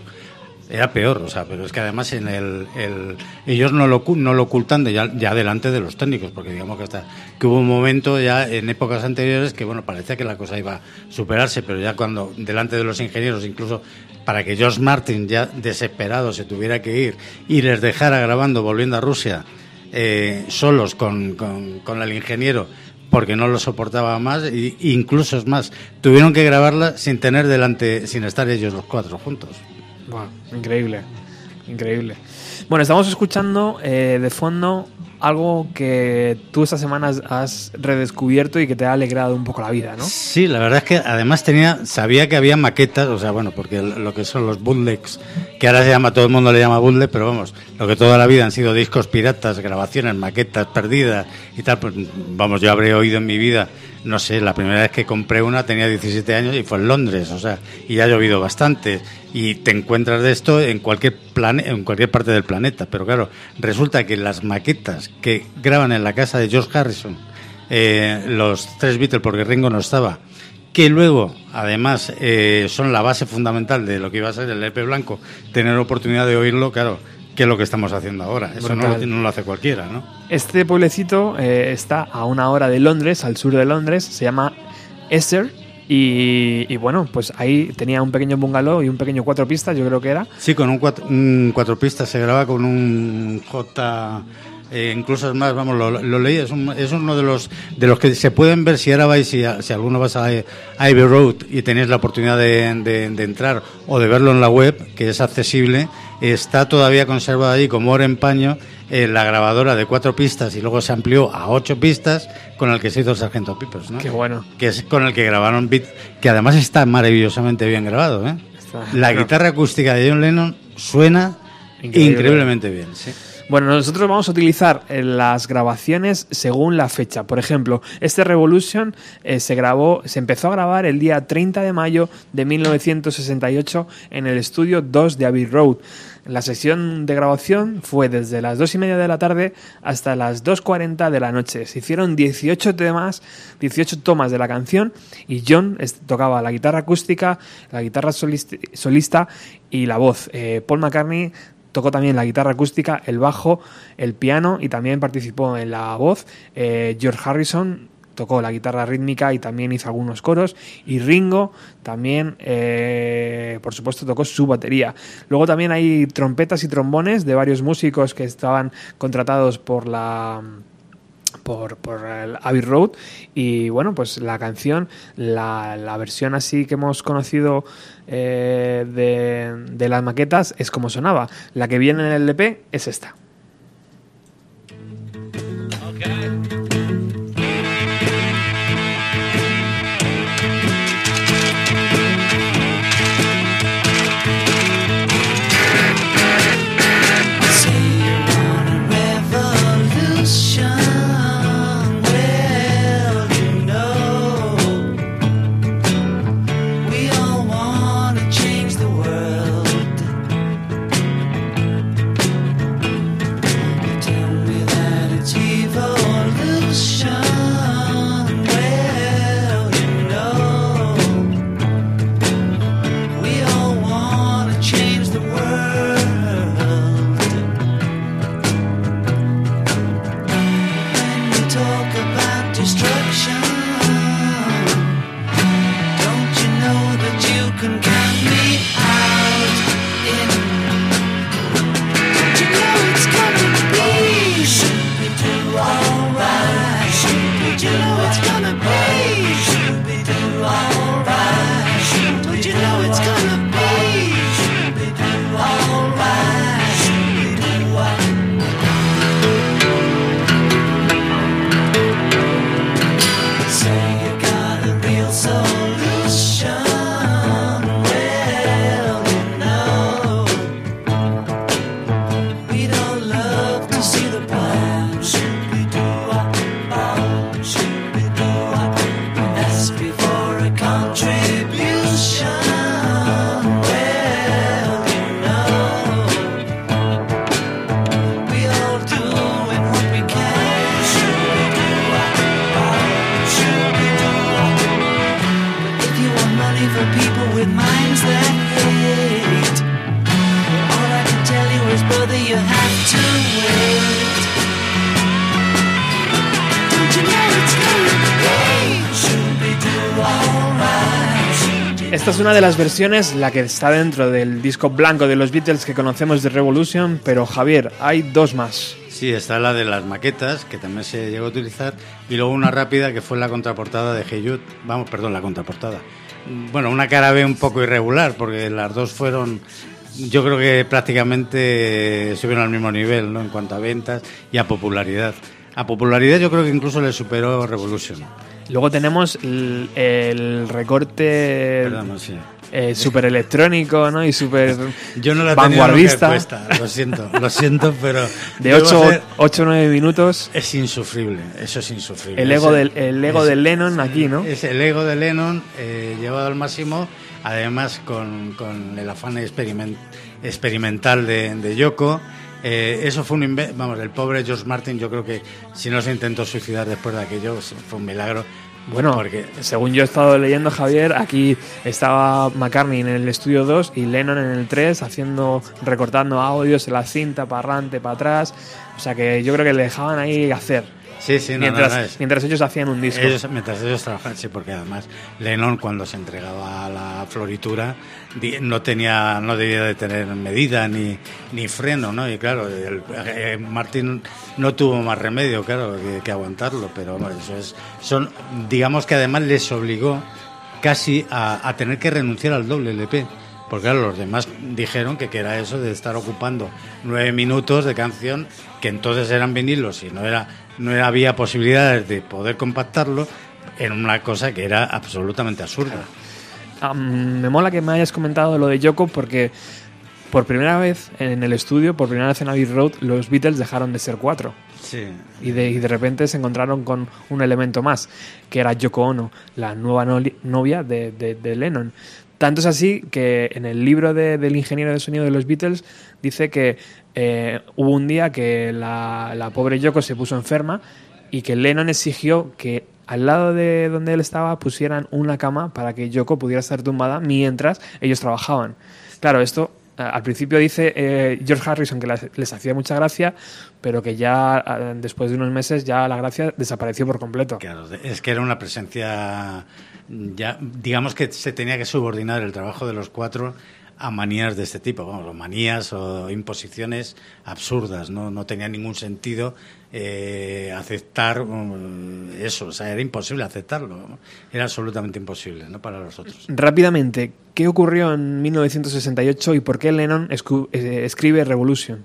Era peor, o sea, pero es que además en el, el- ellos no lo, no lo ocultan de ya, delante de los técnicos, porque digamos que hasta que hubo un momento ya en épocas anteriores que bueno parecía que la cosa iba a superarse, pero ya cuando delante de los ingenieros, incluso para que George Martin ya desesperado se tuviera que ir y les dejara grabando volviendo a Rusia eh, solos con, con, con el ingeniero porque no lo soportaba más e incluso es más tuvieron que grabarla sin tener delante sin estar ellos los cuatro juntos Buah, increíble, increíble. Bueno, estamos escuchando eh, de fondo algo que tú estas semanas has redescubierto y que te ha alegrado un poco la vida, ¿no? Sí, la verdad es que además tenía, sabía que había maquetas, o sea, bueno, porque lo que son los bootlegs, que ahora se llama, todo el mundo le llama bootleg, pero vamos, lo que toda la vida han sido discos piratas, grabaciones, maquetas perdidas y tal, pues vamos, yo habré oído en mi vida, no sé, la primera vez que compré una tenía 17 años y fue en Londres, o sea, y ya ha llovido bastante. Y te encuentras de esto en cualquier plane- en cualquier parte del planeta, pero claro, resulta que las maquetas que graban en la casa de George Harrison, eh, los tres Beatles, porque Ringo no estaba, que luego, además, eh, son la base fundamental de lo que iba a ser el EP blanco, tener oportunidad de oírlo, claro, que es lo que estamos haciendo ahora. Eso no lo, no lo hace cualquiera, ¿no? Este pueblecito eh, está a una hora de Londres, al sur de Londres, se llama Esser. Y, y bueno, pues ahí tenía un pequeño bungalow y un pequeño cuatro pistas, yo creo que era. Sí, con un cuatro, un cuatro pistas se graba con un J Eh, incluso es más, vamos, lo, lo leí, es, un- es uno de los de los que se pueden ver si ahora vais, si, si alguno vas a, a Abbey Road y tenéis la oportunidad de, de- de entrar o de verlo en la web, que es accesible, está todavía conservada ahí como oro en paño eh, la grabadora de cuatro pistas y luego se amplió a ocho pistas con el que se hizo el Sargento Pipers, ¿no? Qué bueno. Que es con el que grabaron Beat, que además está maravillosamente bien grabado, ¿eh? Está- La bueno. guitarra acústica de John Lennon suena Increíble. increíblemente bien, sí. Bueno, nosotros vamos a utilizar eh, las grabaciones según la fecha. Por ejemplo, este Revolution eh, se grabó, se empezó a grabar el día 30 de mayo de 1968 en el estudio 2 de Abbey Road. La sesión de grabación fue desde las 2 y media de la tarde hasta las 2.40 de la noche. Se hicieron 18 temas, 18 tomas de la canción y John tocaba la guitarra acústica, la guitarra solist- solista y la voz. Eh, Paul McCartney Tocó también la guitarra acústica, el bajo, el piano y también participó en la voz. Eh, George Harrison tocó la guitarra rítmica y también hizo algunos coros. Y Ringo también, eh, por supuesto, tocó su batería. Luego también hay trompetas y trombones de varios músicos que estaban contratados por la por, por el Abbey Road y bueno pues la canción la, la versión así que hemos conocido eh, de, de las maquetas es como sonaba la que viene en el LP es esta esta es una de las versiones la que está dentro del disco blanco de los Beatles que conocemos de Revolution pero Javier hay dos más Sí, está la de las maquetas, que también se llegó a utilizar, y luego una rápida que fue la contraportada de Hey Jude. Vamos, perdón, la contraportada. Bueno, una cara B un poco irregular, porque las dos fueron, yo creo que prácticamente estuvieron al mismo nivel, ¿no? En cuanto a ventas y a popularidad. A popularidad yo creo que incluso le superó Revolution. Luego tenemos el, el recorte Perdón, sé. eh, súper electrónico ¿no? y súper Yo no la vanguardista puesta, lo siento, lo siento, pero... de debo 8 ser- o 9 minutos Es insufrible, eso es insufrible. el ego, Ese- del, el ego es- de Lennon aquí ¿no? Es el ego de Lennon eh, llevado al máximo, además con, con el afán experiment- experimental de, de Yoko. Eh, eso fue un inve- vamos, el pobre George Martin, yo creo que si no se intentó suicidar después de aquello, fue un milagro. Bueno, porque según yo he estado leyendo, Javier, aquí estaba McCartney en el estudio 2 y Lennon en el 3 haciendo, recortando audios en la cinta, para adelante, para atrás. O sea que yo creo que le dejaban ahí hacer. Sí, sí, no, mientras, no, no, es- mientras ellos hacían un disco. Ellos, mientras ellos trabajaban, sí, porque además Lennon cuando se entregaba a la floritura no tenía, no debía de tener medida ni, ni freno, ¿no? Y claro, el, eh, Martin no tuvo más remedio, claro, que, que aguantarlo, pero bueno, eso es, son, digamos que además les obligó casi a, a tener que renunciar al doble LP. Porque claro, los demás dijeron que, que era eso de estar ocupando nueve minutos de canción, que entonces eran vinilos y no era no era- había posibilidades de poder compactarlo en una cosa que era absolutamente absurda. Me mola que me hayas comentado lo de Yoko porque por primera vez en el estudio, por primera vez en Abbey Road, los Beatles dejaron de ser cuatro. Sí. Y de, y de repente se encontraron con un elemento más, que era Yoko Ono, la nueva novia de, de- de Lennon. Tanto es así que en el libro de- del ingeniero de sonido de los Beatles dice que eh, hubo un día que la, pobre Yoko se puso enferma y que Lennon exigió que al lado de donde él estaba pusieran una cama para que Yoko pudiera estar tumbada mientras ellos trabajaban. Claro, esto eh, al principio dice eh, George Harrison que las- les hacía mucha gracia, pero que ya eh, después de unos meses ya la gracia desapareció por completo. Claro, es que era una presencia ya digamos que se tenía que subordinar el trabajo de los cuatro a manías de este tipo, vamos, manías o imposiciones absurdas, no, no tenía ningún sentido eh, aceptar um, eso, o sea, era imposible aceptarlo, era absolutamente imposible ¿no? para los otros. Rápidamente, ¿qué ocurrió en 1968 y por qué Lennon eh, escribe Revolution?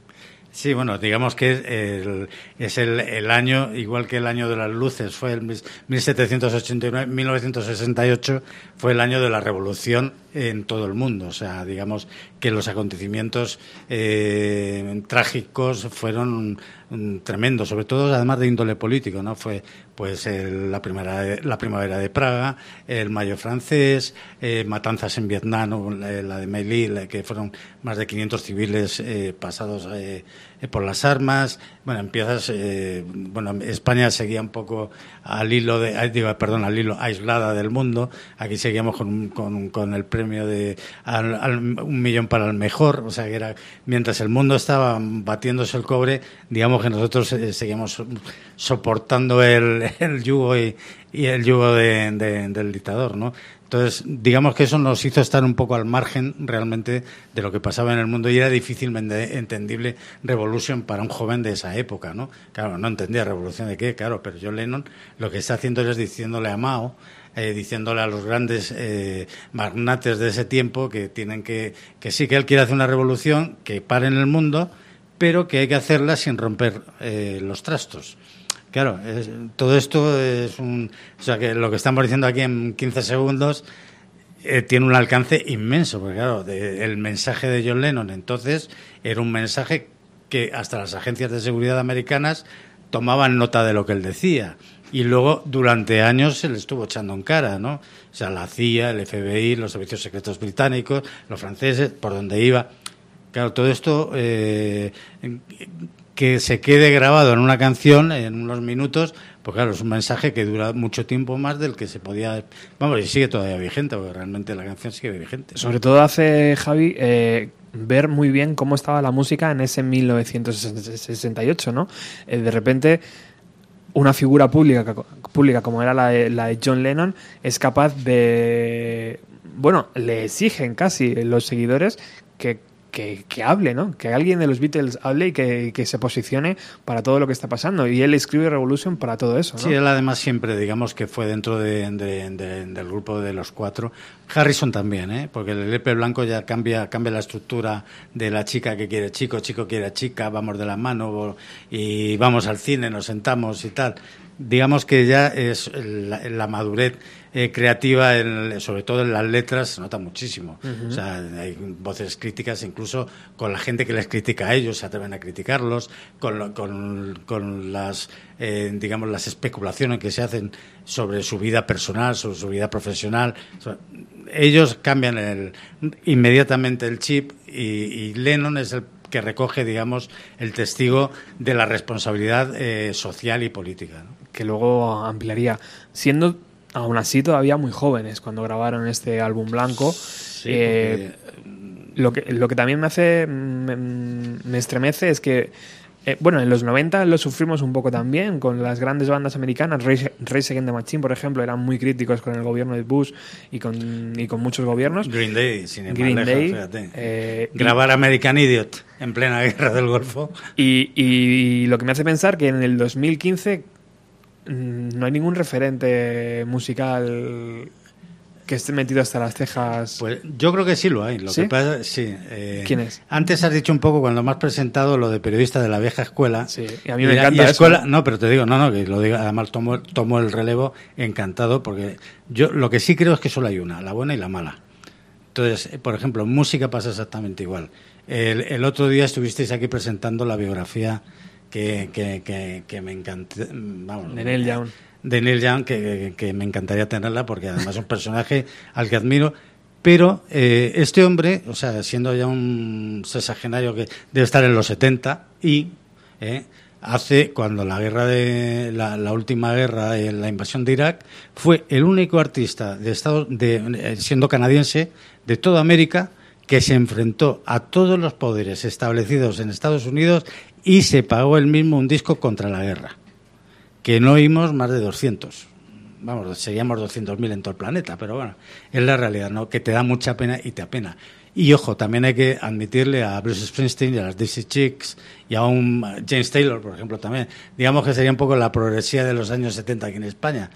Sí, bueno, digamos que es el, es el, el año, igual que el año de las luces, fue el mis- 1789, 1968 fue el año de la revolución en todo el mundo. O sea, digamos que los acontecimientos eh, trágicos fueron mm, tremendos, sobre todo además de índole político, ¿no? Fue pues el- la, primera, la primavera de Praga, el mayo francés, eh, matanzas en Vietnam, la, la de Meilly, la que fueron más de 500 civiles eh, pasados eh, eh, por las armas. Bueno, empiezas, eh, bueno, España seguía un poco al hilo de, digo, perdón, al hilo aislada del mundo. Aquí seguíamos con, con, con el premio de al- al- un millón para el mejor, o sea que era mientras el mundo estaba batiéndose el cobre, digamos que nosotros eh, seguíamos soportando el, el yugo y, el yugo de- del dictador, ¿no? Entonces, digamos que eso nos hizo estar un poco al margen realmente de lo que pasaba en el mundo y era difícilmente entendible Revolution para un joven de esa época, ¿no? Claro, no entendía Revolución de qué, claro, pero John Lennon lo que está haciendo es diciéndole a Mao, eh, diciéndole a los grandes eh, magnates de ese tiempo que tienen que, que sí, que él quiere hacer una revolución, que pare en el mundo, pero que hay que hacerla sin romper eh, los trastos. Claro, todo esto es un. O sea, que lo que estamos diciendo aquí en 15 segundos eh, tiene un alcance inmenso, porque claro, de- el mensaje de John Lennon entonces era un mensaje que hasta las agencias de seguridad americanas tomaban nota de lo que él decía. Y luego, durante años, se le estuvo echando en cara, ¿no? O sea, la CIA, el FBI, los servicios secretos británicos, los franceses, por donde iba. Claro, todo esto eh, que se quede grabado en una canción en unos minutos, pues claro, es un mensaje que dura mucho tiempo más del que se podía. Vamos, y sigue todavía vigente, porque realmente la canción sigue vigente. Sobre todo hace, Javi, eh, ver muy bien cómo estaba la música en ese 1968, ¿no? Eh, de repente, una figura pública, pública como era la de, la de John Lennon es capaz de... Bueno, le exigen casi los seguidores que, que, hable, ¿no? Que alguien de los Beatles hable y que, que se posicione para todo lo que está pasando. Y él escribe Revolution para todo eso. Sí, él además siempre, digamos que fue dentro de, de- de- del grupo de los cuatro. Harrison también, ¿eh? porque el LP blanco ya cambia, cambia la estructura de la chica que quiere chico, chico quiere chica, vamos de la mano y vamos al cine, nos sentamos y tal. Digamos que ya es la madurez eh, creativa, en- sobre todo en las letras, se nota muchísimo. O sea, hay voces críticas incluso con la gente que les critica a ellos, se atreven a criticarlos, con, lo- con, con las, eh, digamos, las especulaciones que se hacen sobre su vida personal, sobre su vida profesional. Ellos cambian el, inmediatamente el chip y, y Lennon es el que recoge, digamos, el testigo de la responsabilidad eh, social y política. ¿no? que luego ampliaría. Siendo aún así todavía muy jóvenes cuando grabaron este álbum blanco. eh, lo, que, lo que también me hace, me, me estremece es que Eh, bueno, en los 90 lo sufrimos un poco también con las grandes bandas americanas. Rage Against the Machine, por ejemplo, eran muy críticos con el gobierno de Bush y con, y con muchos gobiernos. Green Day, sin más Green Day, fíjate. eh, Grabar American Idiot en plena guerra del Golfo. Y, y lo que me hace pensar que en el 2015 mm, no hay ningún referente musical que esté metido hasta las cejas. Pues yo creo que sí lo hay. Lo ¿Sí? que pasa, sí. eh, ¿Quién es? Antes has dicho un poco cuando me has presentado lo de periodista de la vieja escuela. Sí, y a mí me la- encanta eso. escuela, no, pero te digo, no, no, que lo diga. Además tomo, tomo el relevo encantado porque yo lo que sí creo es que solo hay una, la buena y la mala. Entonces, eh, por ejemplo, en música pasa exactamente igual. El, el otro día estuvisteis aquí presentando la biografía que, que, que, que me encantó. Vamos, De Neil Young. de Neil Young, que, me encantaría tenerla porque además es un personaje al que admiro. Pero eh, este hombre, o sea, siendo ya un sexagenario que debe estar en los 70 y eh, hace cuando la guerra de la, la última guerra de la invasión de Irak fue el único artista de Estados de eh, siendo canadiense de toda América que se enfrentó a todos los poderes establecidos en Estados Unidos y se pagó él mismo un disco contra la guerra que no oímos más de 200. Vamos, seríamos 200.000 en todo el planeta, pero bueno, es la realidad, ¿no? Que te da mucha pena y te apena. Y ojo, también hay que admitirle a Bruce Springsteen y a las Dixie Chicks y a un James Taylor, por ejemplo, también. Digamos que sería un poco la progresía de los años 70 aquí en España,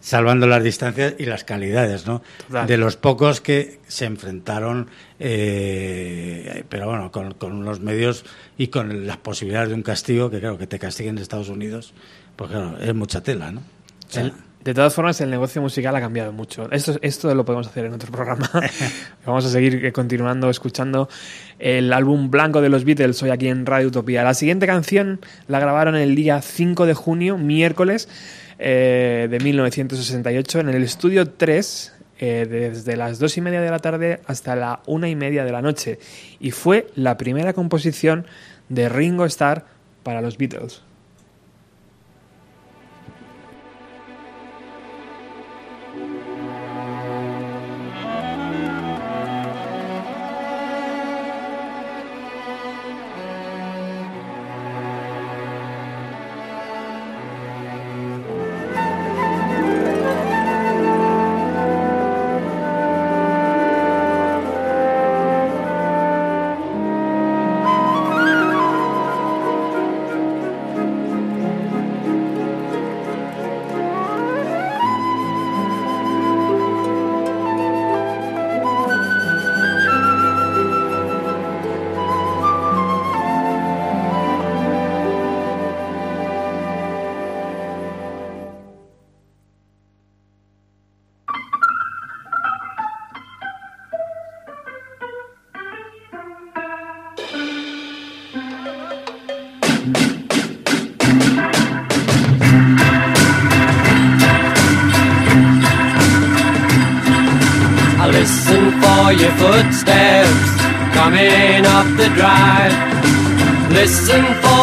salvando las distancias y las calidades, ¿no? Total. De los pocos que se enfrentaron, eh, pero bueno, con, con unos medios y con las posibilidades de un castigo, que claro, que te castiguen en Estados Unidos, pues claro, es mucha tela, ¿no? O sea, El- de todas formas, el negocio musical ha cambiado mucho. Esto, esto lo podemos hacer en otro programa. Vamos a seguir eh, continuando escuchando el álbum blanco de los Beatles hoy aquí en Radio Utopía. La siguiente canción la grabaron el día 5 de junio, miércoles eh, de 1968, en el estudio 3, eh, desde las 2 y media de la tarde hasta la 1 y media de la noche. Y fue la primera composición de Ringo Starr para los Beatles.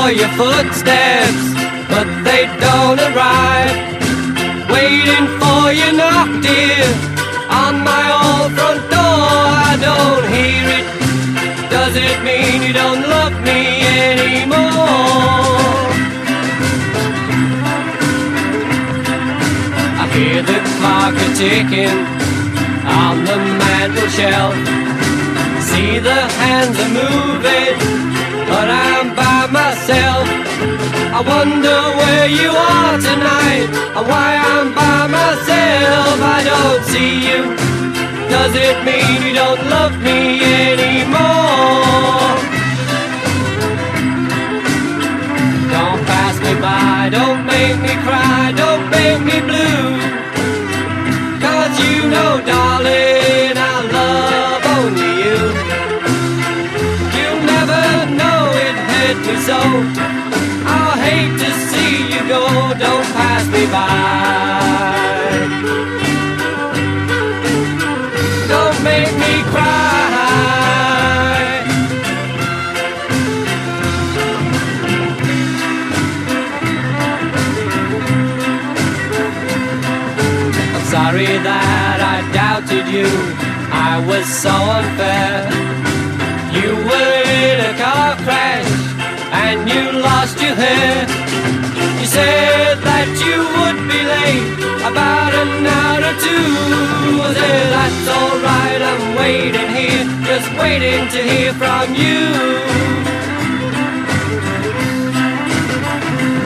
For your don't pass me by. Don't make me cry. I'm sorry that I doubted you. I was so unfair. You were in a car crash and you lost your. You said that you would be late about an hour or two. I said, that's alright, I'm waiting here, just waiting to hear from you.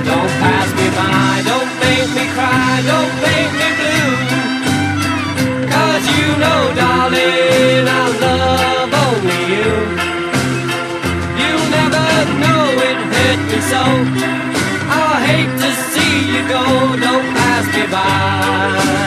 Don't pass me by, don't make me cry, don't make me blue. Cause you know, darling, I love only you. You'll never know it hurt me so. Don't pass me by.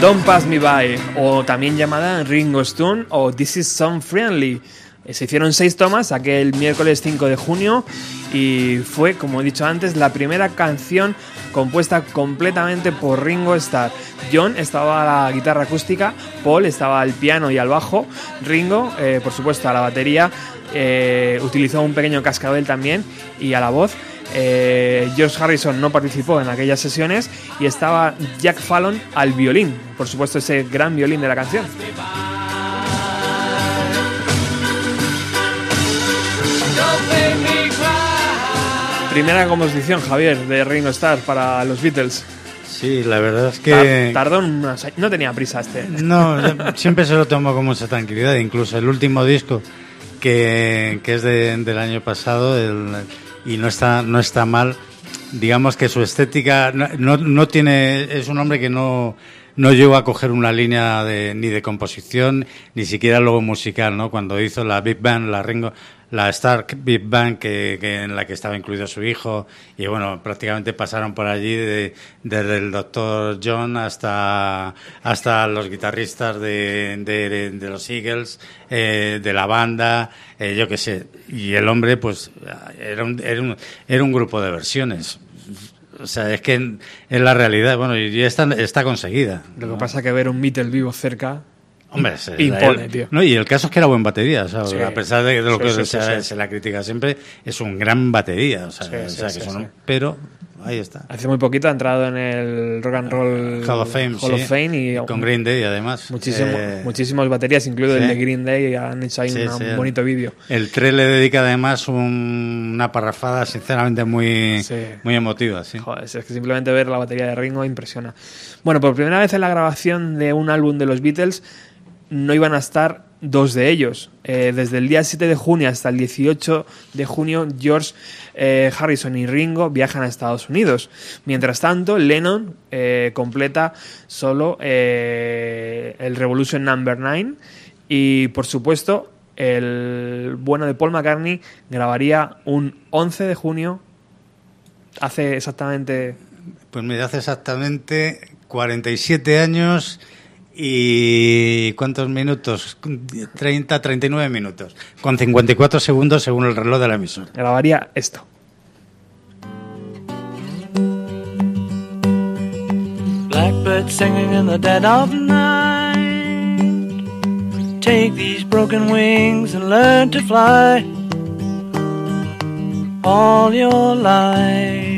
Don't Pass Me By, o también llamada Ringo Stone o This Is Some Friendly. Eh, Se hicieron seis tomas aquel miércoles 5 de junio y fue, como he dicho antes, la primera canción compuesta completamente por Ringo Starr. John estaba a la guitarra acústica, Paul estaba al piano y al bajo, Ringo, eh, por supuesto, a la batería, eh, utilizó un pequeño cascabel también y a la voz. Eh, George Harrison no participó en aquellas sesiones y estaba Jack Fallon al violín, por supuesto ese gran violín de la canción. Primera composición, Javier, de Ringo Starr para los Beatles. Sí, la verdad es que... Tardó unos años- no tenía prisa este. No, siempre se lo tomo con mucha tranquilidad. Incluso el último disco, que, que es de- del año pasado, el- y no está, no está mal. Digamos que su estética no, no, no tiene. Es un hombre que no, no llegó a coger una línea de, ni de composición, ni siquiera luego musical, ¿no? Cuando hizo la Big Band, la Ringo, la Stark Big Band, que, que en la que estaba incluido su hijo, y bueno, prácticamente pasaron por allí de- desde el Dr. John hasta, hasta los guitarristas de, de, de los Eagles, eh, de la banda, eh, yo qué sé. Y el hombre, pues, era un, era un, era un grupo de versiones. O sea, es que es la realidad, bueno, y está, está conseguida. Lo que pasa que ver un Beatle vivo cerca. Hombre, se- Impone, el- tío. No, y el caso es que era buen batería, o sea, Sí. a pesar de, de lo Sí, que sí, se, la critica siempre, es un gran batería, o sea, o que son- pero ahí está. Hace muy poquito ha entrado en el Rock and Roll Hall of Fame, Hall of sí. Fame y con Green Day además. muchísimo, Eh, muchísimas baterías, incluido sí. el de Green Day, han hecho ahí sí, una- sí, un bonito vídeo. El 3 le dedica además un- una parrafada sinceramente muy, muy emotiva. Joder, es que simplemente ver la batería de Ringo impresiona. Bueno, por primera vez en la grabación de un álbum de los Beatles no iban a estar dos de ellos. Eh, desde el día 7 de junio hasta el 18 de junio, George eh, Harrison y Ringo viajan a Estados Unidos. Mientras tanto, Lennon eh, completa solo el Revolution Number 9 y, por supuesto, el bueno de Paul McCartney grabaría un 11 de junio hace exactamente Pues mira, hace exactamente 47 años y ¿cuántos minutos? 30, 39 minutos, con 54 segundos según el reloj de la emisora. grabaría esto. Blackbird singing in the dead of night. Take these broken wings and learn to fly. All your life,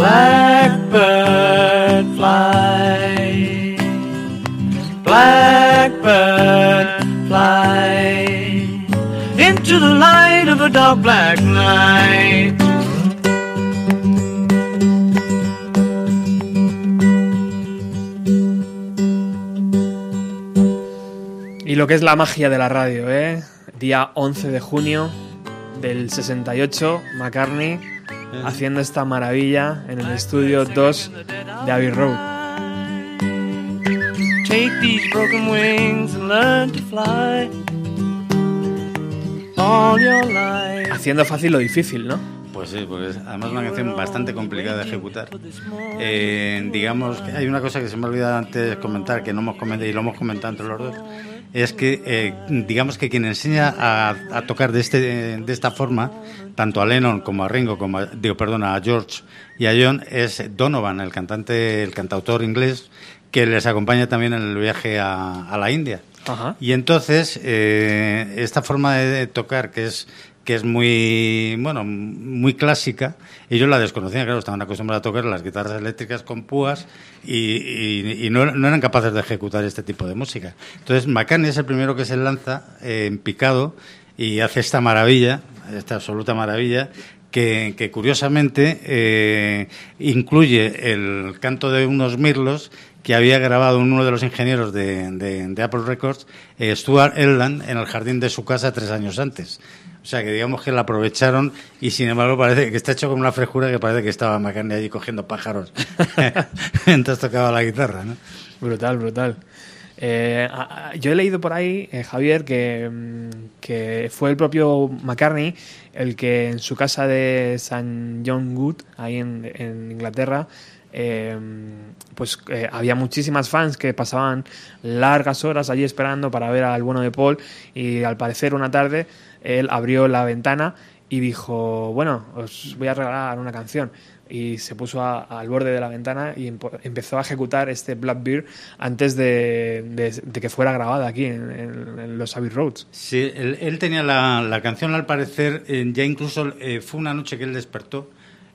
Blackbird fly, blackbird fly into the light of a dark black night. Y lo que es la magia de la radio, ¿eh? Día 11 de junio del 68, McCartney haciendo esta maravilla en el estudio 2 de Abbey Road. Take these broken wings and learn to fly all your life. Haciendo fácil lo difícil, ¿no? Pues sí, porque es además una canción bastante complicada de ejecutar. Eh, digamos que hay una cosa que se me ha olvidado antes comentar, que no hemos comentado y lo hemos comentado entre los dos, es que eh, digamos que quien enseña a, a tocar de, este, de esta forma, tanto a Lennon como a Ringo, como a- digo, perdón, a George y a John, es Donovan, el cantante, el cantautor inglés, que les acompaña también en el viaje a, a la India. Ajá. Y entonces, eh, esta forma de, de tocar, que es que es muy bueno muy clásica ellos la desconocían claro estaban acostumbrados a tocar las guitarras eléctricas con púas y, no, eran capaces de ejecutar este tipo de música entonces McCartney es el primero que se lanza eh, en picado y hace esta maravilla esta absoluta maravilla que, que curiosamente eh, incluye el canto de unos mirlos que había grabado uno de los ingenieros de, de- de Apple Records, eh, Stuart Elland, en el jardín de su casa tres años antes. O sea que digamos que la aprovecharon y sin embargo parece que está hecho con una frescura que parece que estaba McCartney allí cogiendo pájaros mientras tocaba la guitarra. ¿no? Brutal, brutal. Eh, yo he leído por ahí, eh, Javier, que, mm, que fue el propio McCartney el que en su casa de St. John Wood, ahí en, en Inglaterra, eh, pues eh, había muchísimas fans que pasaban largas horas allí esperando para ver al bueno de Paul y al parecer una tarde él abrió la ventana y dijo, bueno, os voy a regalar una canción. Y se puso a- al borde de la ventana y empezó a ejecutar este Blackbeard antes de, de- de que fuera grabada aquí en, en- en los Abbey Roads. Sí, él, él tenía la, la canción al parecer, eh, ya incluso eh, fue una noche que él despertó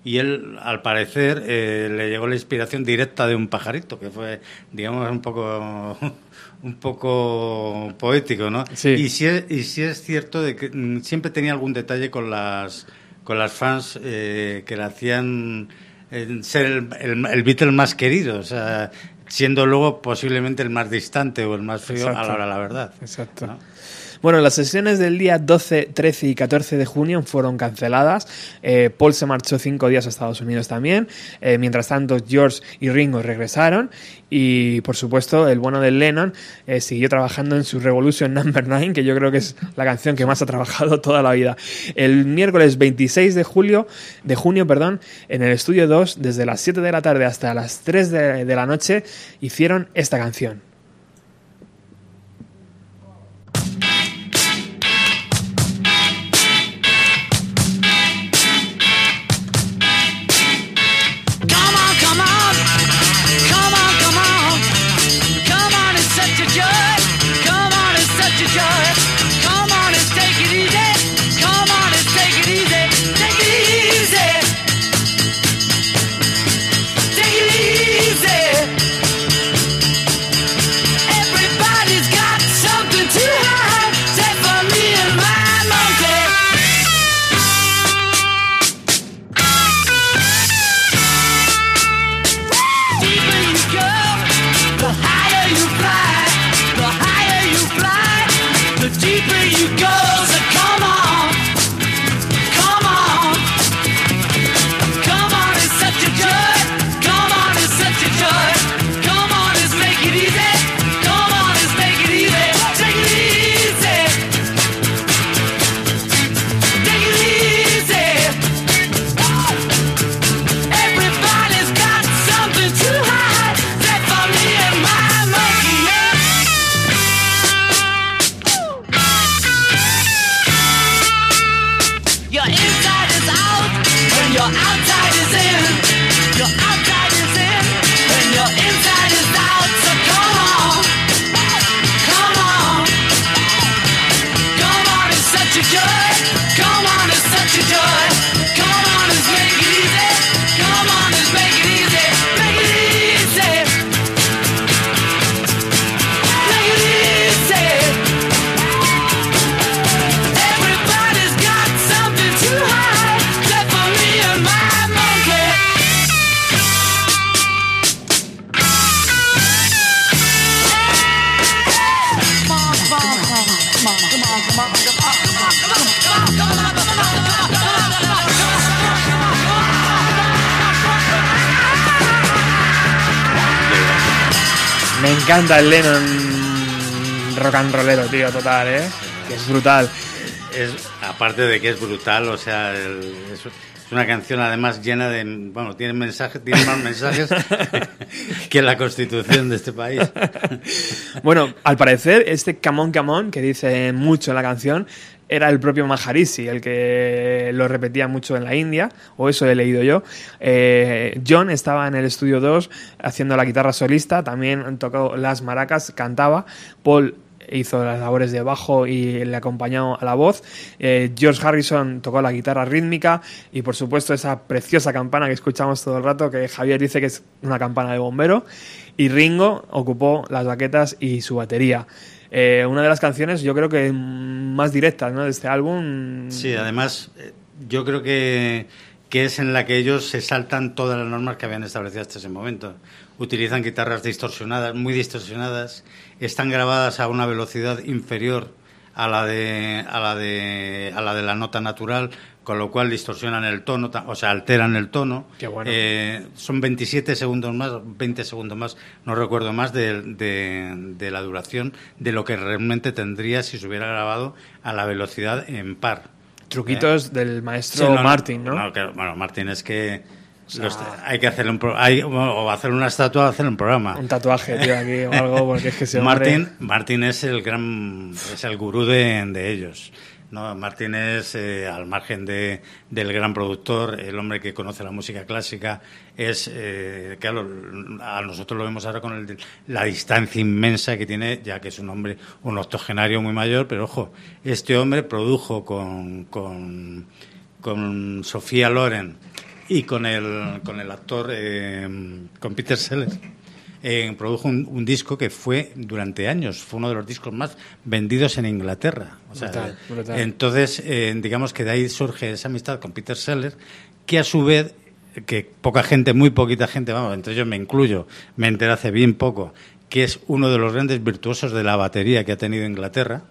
y él al parecer eh, le llegó la inspiración directa de un pajarito, que fue, digamos, un poco un poco poético, ¿no? Sí. Y sí es, y sí es cierto de que mm, siempre tenía algún detalle con las con las fans eh, que le hacían eh, ser el, el, el Beatle más querido, o sea, siendo luego posiblemente el más distante o el más frío a la hora de la verdad. Exacto. ¿no? Bueno, las sesiones del día 12, 13 y 14 de junio fueron canceladas. Eh, Paul se marchó cinco días a Estados Unidos también. Eh, mientras tanto, George y Ringo regresaron. Y, por supuesto, el bueno de Lennon eh, siguió trabajando en su Revolution Number 9, que yo creo que es la canción que más ha trabajado toda la vida. El miércoles 26 de julio, de junio, perdón, en el estudio 2, desde las 7 de la tarde hasta las 3 de, de la noche, hicieron esta canción. Your outside is in. Your encanta el Lennon rock and rollero, tío, total, ¿eh? Que es brutal. Es, aparte de que es brutal, o sea, el- es, es una canción además llena de, bueno, tiene mensajes, tiene más mensajes que la constitución de este país. Bueno, al parecer, este come on, que dice mucho en la canción, era el propio Maharishi, el que lo repetía mucho en la India, o eso he leído yo. Eh, John estaba en el estudio 2 haciendo la guitarra solista, también tocó las maracas, cantaba. Paul hizo las labores de bajo y le acompañó a la voz. Eh, George Harrison tocó la guitarra rítmica y por supuesto esa preciosa campana que escuchamos todo el rato, que Javier dice que es una campana de bombero. Y Ringo ocupó las baquetas y su batería. Eh, una de las canciones yo creo que más directas ¿no? de este álbum. Sí, además, eh, yo creo que, que es en la que ellos se saltan todas las normas que habían establecido hasta ese momento. Utilizan guitarras distorsionadas, muy distorsionadas, están grabadas a una velocidad inferior a la de, a la de, a la, de la nota natural, con lo cual distorsionan el tono, o sea, alteran el tono. Qué bueno. Eh, son 27 segundos más, 20 segundos más, no recuerdo más, de, de- de la duración de lo que realmente tendría si se hubiera grabado a la velocidad en par. Truquitos del Sí, maestro no, no, Martin, ¿no? que- bueno, Martin es que los- hay que hacerle un pro- hay- o hacer una estatua o hacer un programa. Un tatuaje, tío, aquí o algo, porque es que ese hombre- Martin, Martin es el gran, es el gurú de, de ellos. ¿No? Martin es, eh, al margen de, del gran productor, el hombre que conoce la música clásica, es, eh, claro, a nosotros lo vemos ahora con el- la distancia inmensa que tiene, ya que es un hombre, un octogenario muy mayor, pero ojo, este hombre produjo con, con, con Sofía Loren y con el, con el actor, eh, con Peter Sellers eh, produjo un, un disco que fue durante años, fue uno de los discos más vendidos en Inglaterra. O sea, Brutal, brutal. Entonces, eh, digamos que de ahí surge esa amistad con Peter Sellers, que a su vez, que poca gente, muy poquita gente, vamos, entre ellos me incluyo, me enteré hace bien poco, que es uno de los grandes virtuosos de la batería que ha tenido Inglaterra,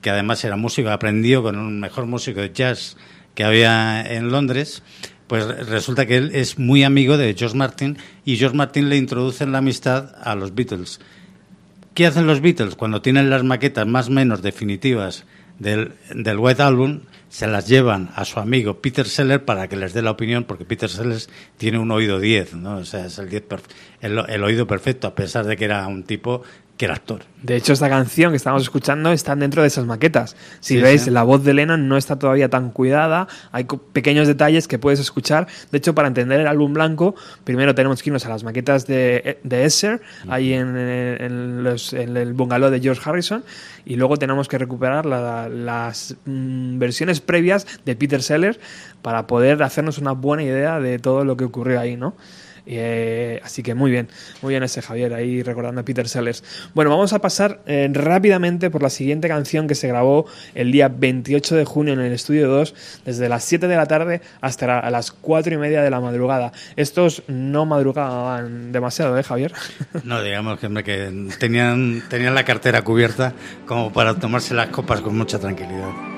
que además era músico, aprendió con un mejor músico de jazz que había en Londres, pues resulta que él es muy amigo de George Martin y George Martin le introduce en la amistad a los Beatles. ¿Qué hacen los Beatles? Cuando tienen las maquetas más o menos definitivas del, del White Album, se las llevan a su amigo Peter Sellers para que les dé la opinión, porque Peter Sellers tiene un oído 10, ¿no? O sea, es el, 10 perf- el, el oído perfecto, a pesar de que era un tipo que era actor. De hecho, esta canción que estamos escuchando está dentro de esas maquetas. Si Sí, veis, sí. la voz de Lennon no está todavía tan cuidada, hay pequeños detalles que puedes escuchar. De hecho, para entender el álbum blanco, primero tenemos que irnos a las maquetas de, de Esser, ahí en, en los- en el bungalow de George Harrison, y luego tenemos que recuperar la- las mm, versiones previas de Peter Sellers para poder hacernos una buena idea de todo lo que ocurrió ahí, ¿no? Eh, así que muy bien, muy bien ese Javier ahí recordando a Peter Sellers. Bueno, vamos a pasar eh, rápidamente por la siguiente canción que se grabó el día 28 de junio en el estudio 2, desde las 7 de la tarde hasta las 4 y media de la madrugada. Estos no madrugaban demasiado, ¿eh, Javier? No, digamos que, que tenían, tenían la cartera cubierta como para tomarse las copas con mucha tranquilidad.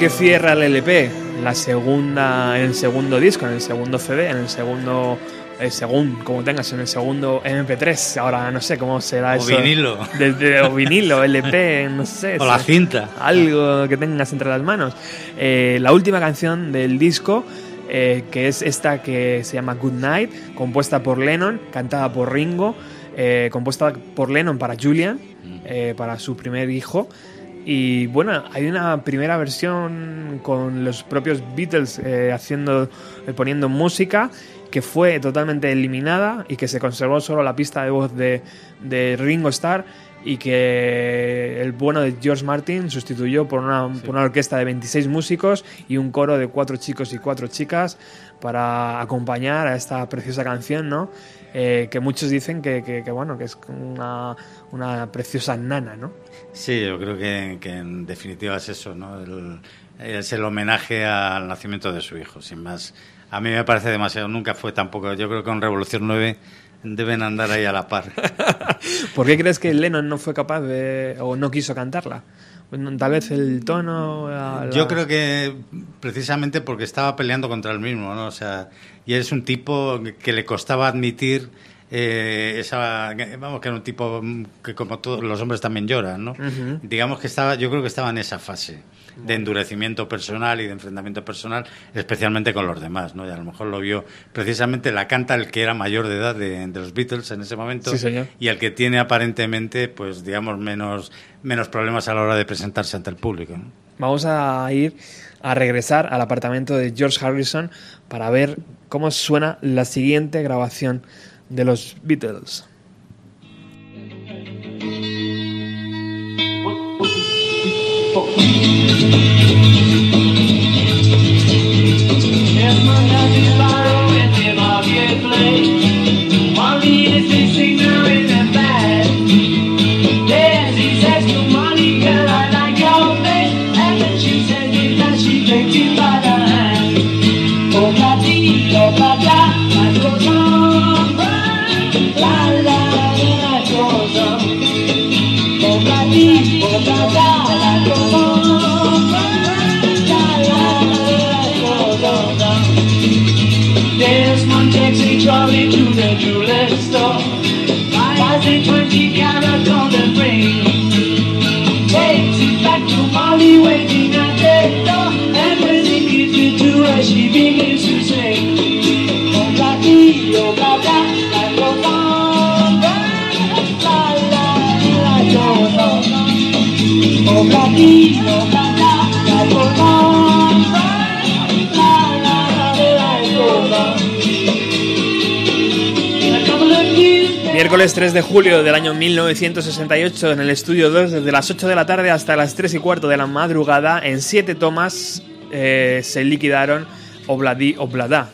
Que cierra el LP, la segunda, en el segundo disco, en el segundo CD, en el segundo, eh, según como tengas, en el segundo MP3, ahora no sé cómo será O eso. vinilo. Desde, o vinilo, LP, no sé. O la cinta. Algo que tengas entre las manos. Eh, la última canción del disco, eh, que es esta que se llama Good Night, compuesta por Lennon, cantada por Ringo, eh, compuesta por Lennon para Julian, eh, para su primer hijo. Y bueno, hay una primera versión con los propios Beatles eh, haciendo, eh, poniendo música que fue totalmente eliminada y que se conservó solo la pista de voz de, de Ringo Starr y que el bueno de George Martin sustituyó por una, por una orquesta de 26 músicos y un coro de cuatro chicos y cuatro chicas para acompañar a esta preciosa canción, ¿no? Eh, que muchos dicen que, que- que, bueno que es una, una preciosa nana, ¿no? Sí, yo creo que, que en definitiva es eso, ¿no? El- es el homenaje al nacimiento de su hijo, sin más. A mí me parece demasiado, nunca fue tampoco. Yo creo que con Revolución 9 deben andar ahí a la par. ¿Por qué crees que Lennon no fue capaz de o no quiso cantarla? Tal vez el tono. la- Yo creo que precisamente porque estaba peleando contra él mismo, ¿no? O sea, y es un tipo que le costaba admitir eh, esa, vamos, que era un tipo mm, que como todos los hombres también lloran, ¿no? Ujú. Digamos que estaba, yo creo que estaba en esa fase de endurecimiento personal y de enfrentamiento personal, especialmente con los demás, ¿no? Y a lo mejor lo vio precisamente la canta el que era mayor de edad de, de los Beatles en ese momento Sí, señor. y el que tiene aparentemente, pues digamos menos menos problemas a la hora de presentarse ante el público. ¿no? Vamos a ir a regresar al apartamento de George Harrison para ver cómo suena la siguiente grabación de los Beatles. Desmond takes a trolley to the jewelry store. Buys a 20 carat golden ring. Takes it back to Molly waiting at the door. She begins to. Miércoles 3 de julio del año 1968 en el estudio 2 desde las 8 de la tarde hasta las 3 y cuarto de la madrugada en siete tomas eh, se liquidaron Obladi Oblada.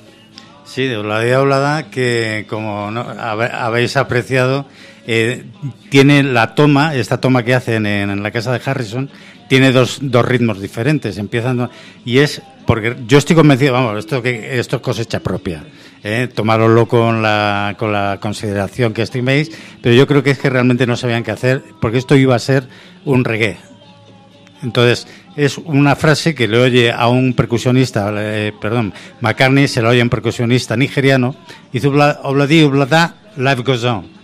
Sí, de Oblada Oblada, que como no- habéis apreciado, eh, tiene la toma, esta toma que hacen en, la casa de Harrison, tiene dos, dos ritmos diferentes. Empiezan y es porque yo estoy convencido, vamos, esto que esto es cosecha propia. ¿eh? Tomároslo con la, con la consideración que estiméis, pero yo creo que es que realmente no sabían qué hacer, porque esto iba a ser un reggae. Entonces, es una frase que le oye a un percusionista, eh, perdón, McCartney se la oye a un percusionista nigeriano, y dice, "Obla- obladi, oblada, life goes on.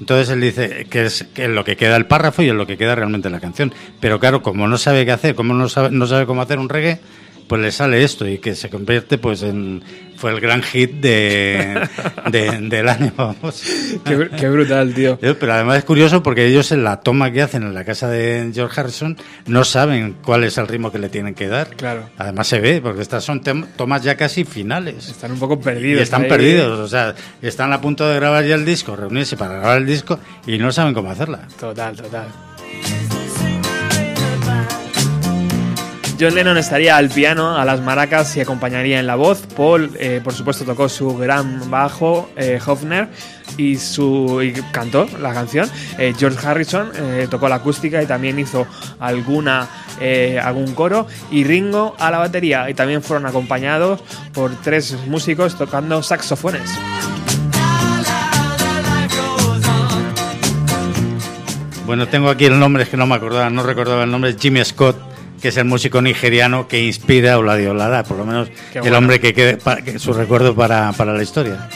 Entonces él dice que es que lo que queda el párrafo y es lo que queda realmente la canción. Pero claro, como no sabe qué hacer, como no sabe, no sabe cómo hacer un reggae, pues le sale esto y que se convierte pues en fue el gran hit de, de- del año vamos. Qué, br- qué brutal, tío. Eh, Pero además es curioso porque ellos en la toma que hacen en la casa de George Harrison no saben cuál es el ritmo que le tienen que dar. Claro. Además se ve, porque estas son tomas ya casi finales. Están un poco Y perdidos. están ahí. perdidos, o sea, están a punto de grabar ya el disco, reunirse para grabar el disco y no saben cómo hacerla. Total, total. John Lennon estaría al piano, a las maracas y acompañaría en la voz. Paul, eh, por supuesto, tocó su gran bajo, eh, Hofner, y, su, cantó la canción. Eh, George Harrison eh, tocó la acústica y también hizo alguna, algún coro. Y Ringo a la batería. Y también fueron acompañados por tres músicos tocando saxofones. Bueno, tengo aquí el nombre, es que no me acordaba, no recordaba el nombre, Jimmy Scott, que es el músico nigeriano que inspira a Oladio Lara, por lo menos Qué el bueno. hombre que quede pa- que su recuerdo para, para la historia.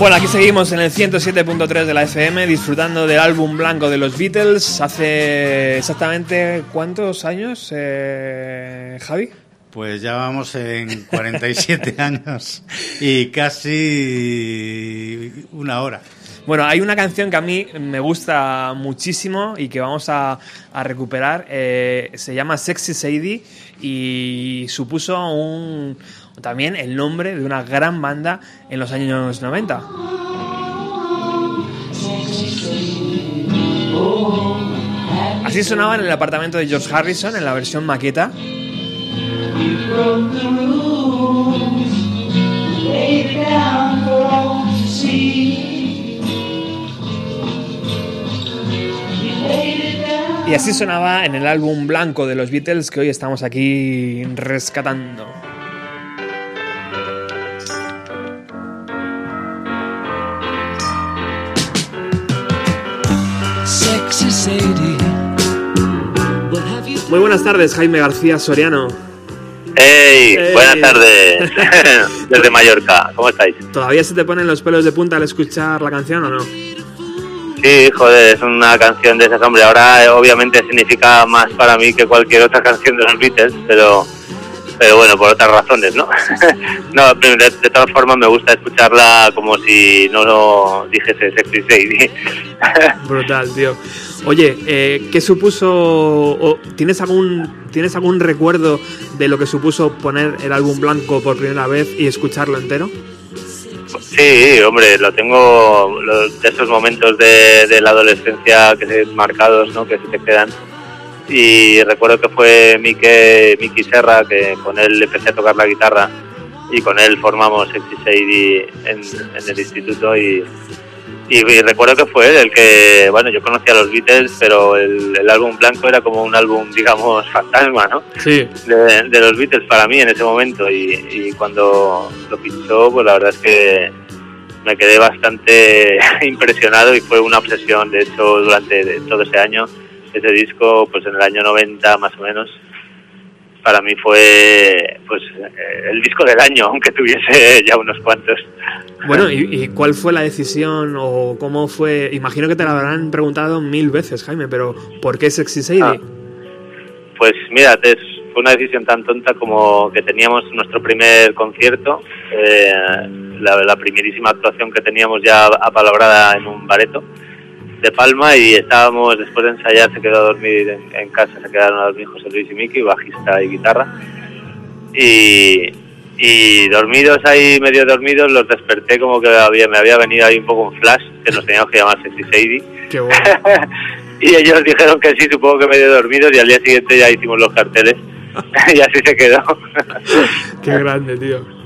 Bueno, aquí seguimos en el 107.3 de la FM disfrutando del álbum blanco de los Beatles. Hace exactamente cuántos años, eh, Javi? Pues ya vamos en 47 años y casi una hora. Bueno, hay una canción que a mí me gusta muchísimo y que vamos a, a recuperar. eh, se llama Sexy Sadie y supuso un, también el nombre de una gran banda en los años 90. Así sonaba en el apartamento de George Harrison en la versión maqueta. Y así sonaba en el álbum blanco de los Beatles que hoy estamos aquí rescatando. Muy buenas tardes, Jaime García Soriano. ¡Hey! Hey. Buenas tardes. Desde Mallorca. ¿Cómo estáis? ¿Todavía se te ponen los pelos de punta al escuchar la canción o no? Sí, joder, es una canción de esas, hombre. Ahora, eh, obviamente, significa más para mí que cualquier otra canción de los Beatles, pero, pero bueno, por otras razones, ¿no? no, de, de todas formas me gusta escucharla como si no lo dijese Sexy Sadie. Brutal, tío. Oye, eh, ¿qué supuso? ¿Tienes algún tienes algún recuerdo de lo que supuso poner el álbum blanco por primera vez y escucharlo entero? Sí, hombre, lo tengo de esos momentos de, la adolescencia que se marcados, ¿no? Que se te quedan. Y recuerdo que fue Mike, Miki Serra, que con él empecé a tocar la guitarra y con él formamos Sexy en, en el instituto y, y, y recuerdo que fue él el que, bueno, yo conocía a los Beatles, pero el, el álbum blanco era como un álbum, digamos, fantasma, ¿no? Sí. de, de los Beatles para mí en ese momento y, y cuando lo pinchó pues la verdad es que me quedé bastante impresionado y fue una obsesión de hecho durante todo ese año ese disco, pues en el año 90 más o menos, para mí fue pues eh, el disco del año, aunque tuviese ya unos cuantos. Bueno, ¿y, y cuál fue la decisión o cómo fue? Imagino que te la habrán preguntado mil veces, Jaime, pero ¿por qué Sexy Sadie? Ah. Pues mira, es, fue una decisión tan tonta como que teníamos nuestro primer concierto, eh, la, la primerísima actuación que teníamos ya apalabrada en un bareto de Palma y estábamos, después de ensayar, se quedó a dormir en, en casa, se quedaron a dormir José Luis y Miki, bajista y guitarra. Y, y dormidos ahí, medio dormidos, los desperté como que había, me había venido ahí un poco un flash, que nos teníamos que llamar Sexy Sadie. Qué bueno. y ellos dijeron que sí, supongo que medio dormidos, y al día siguiente ya hicimos los carteles. y así se quedó. Qué grande, tío.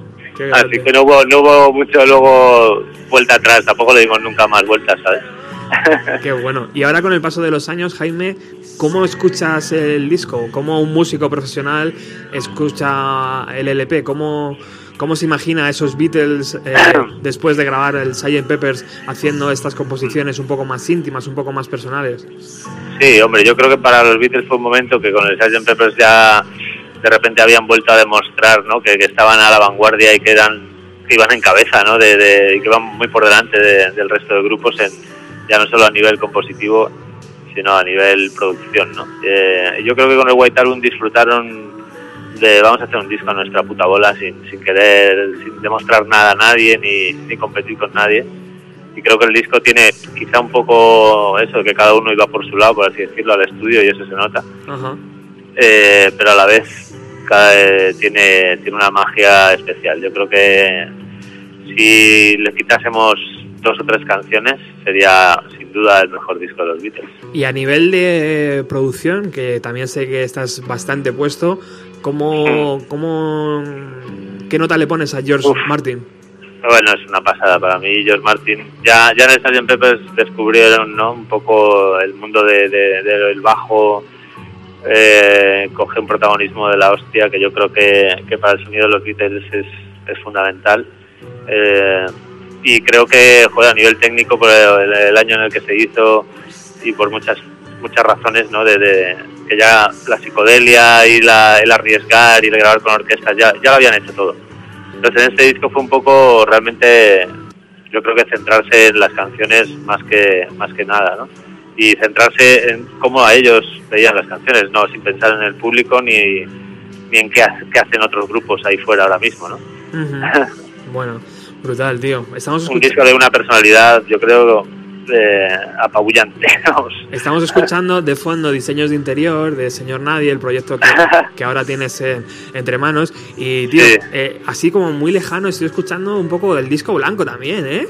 Así que no hubo, no hubo mucho luego vuelta atrás, tampoco le dimos nunca más vueltas, ¿sabes? Qué bueno. Y ahora con el paso de los años, Jaime, ¿cómo escuchas el disco? ¿Cómo un músico profesional escucha el LP? ¿Cómo, cómo se imagina a esos Beatles eh, después de grabar el Sgt. Peppers haciendo estas composiciones un poco más íntimas, un poco más personales? Sí, hombre, yo creo que para los Beatles fue un momento que con el Sgt. Peppers ya de repente habían vuelto a demostrar ¿no? que, que estaban a la vanguardia y que eran que iban en cabeza, ¿no? De, de- y que iban muy por delante de- del resto de grupos, en, ya no solo a nivel compositivo, sino a nivel producción, ¿no? Eh, yo creo que con el White Album disfrutaron de vamos a hacer un disco a nuestra puta bola sin, sin querer, sin demostrar nada a nadie ni, ni competir con nadie. Y creo que el disco tiene quizá un poco eso, que cada uno iba por su lado, por así decirlo, al estudio y eso se nota. Eh, pero a la vez cada, eh, tiene, tiene una magia especial. Yo creo que si le quitásemos dos o tres canciones sería sin duda el mejor disco de los Beatles. Y a nivel de producción, que también sé que estás bastante puesto, ¿cómo, cómo, ¿qué nota le pones a George Uf. Martin? Bueno, es una pasada para mí. George Martin, ya, ya en el Sgt. Peppers descubrieron ¿no? un poco el mundo de- de- del bajo, eh, coge un protagonismo de la hostia que yo creo que, que para el sonido de los Beatles es, es fundamental. Eh, y creo que joder, a nivel técnico, por el, el año en el que se hizo y por muchas muchas razones, ¿no? De, de- que ya la psicodelia y la, el arriesgar y el grabar con orquestas ya, ya lo habían hecho todo. Entonces en este disco fue un poco realmente, yo creo que centrarse en las canciones más que más que nada, ¿no? Y centrarse en cómo a ellos veían las canciones, no sin pensar en el público ni, ni en qué, ha- qué hacen otros grupos ahí fuera ahora mismo, ¿no? Bueno, brutal, tío. Estamos Un disco de una personalidad, yo creo, eh, apabullante. Estamos escuchando de fondo diseños de interior de Señor Nadie, el proyecto que, que ahora tienes en- entre manos. Y, tío, Sí. eh, así como muy lejano, estoy escuchando un poco del disco blanco también, ¿eh?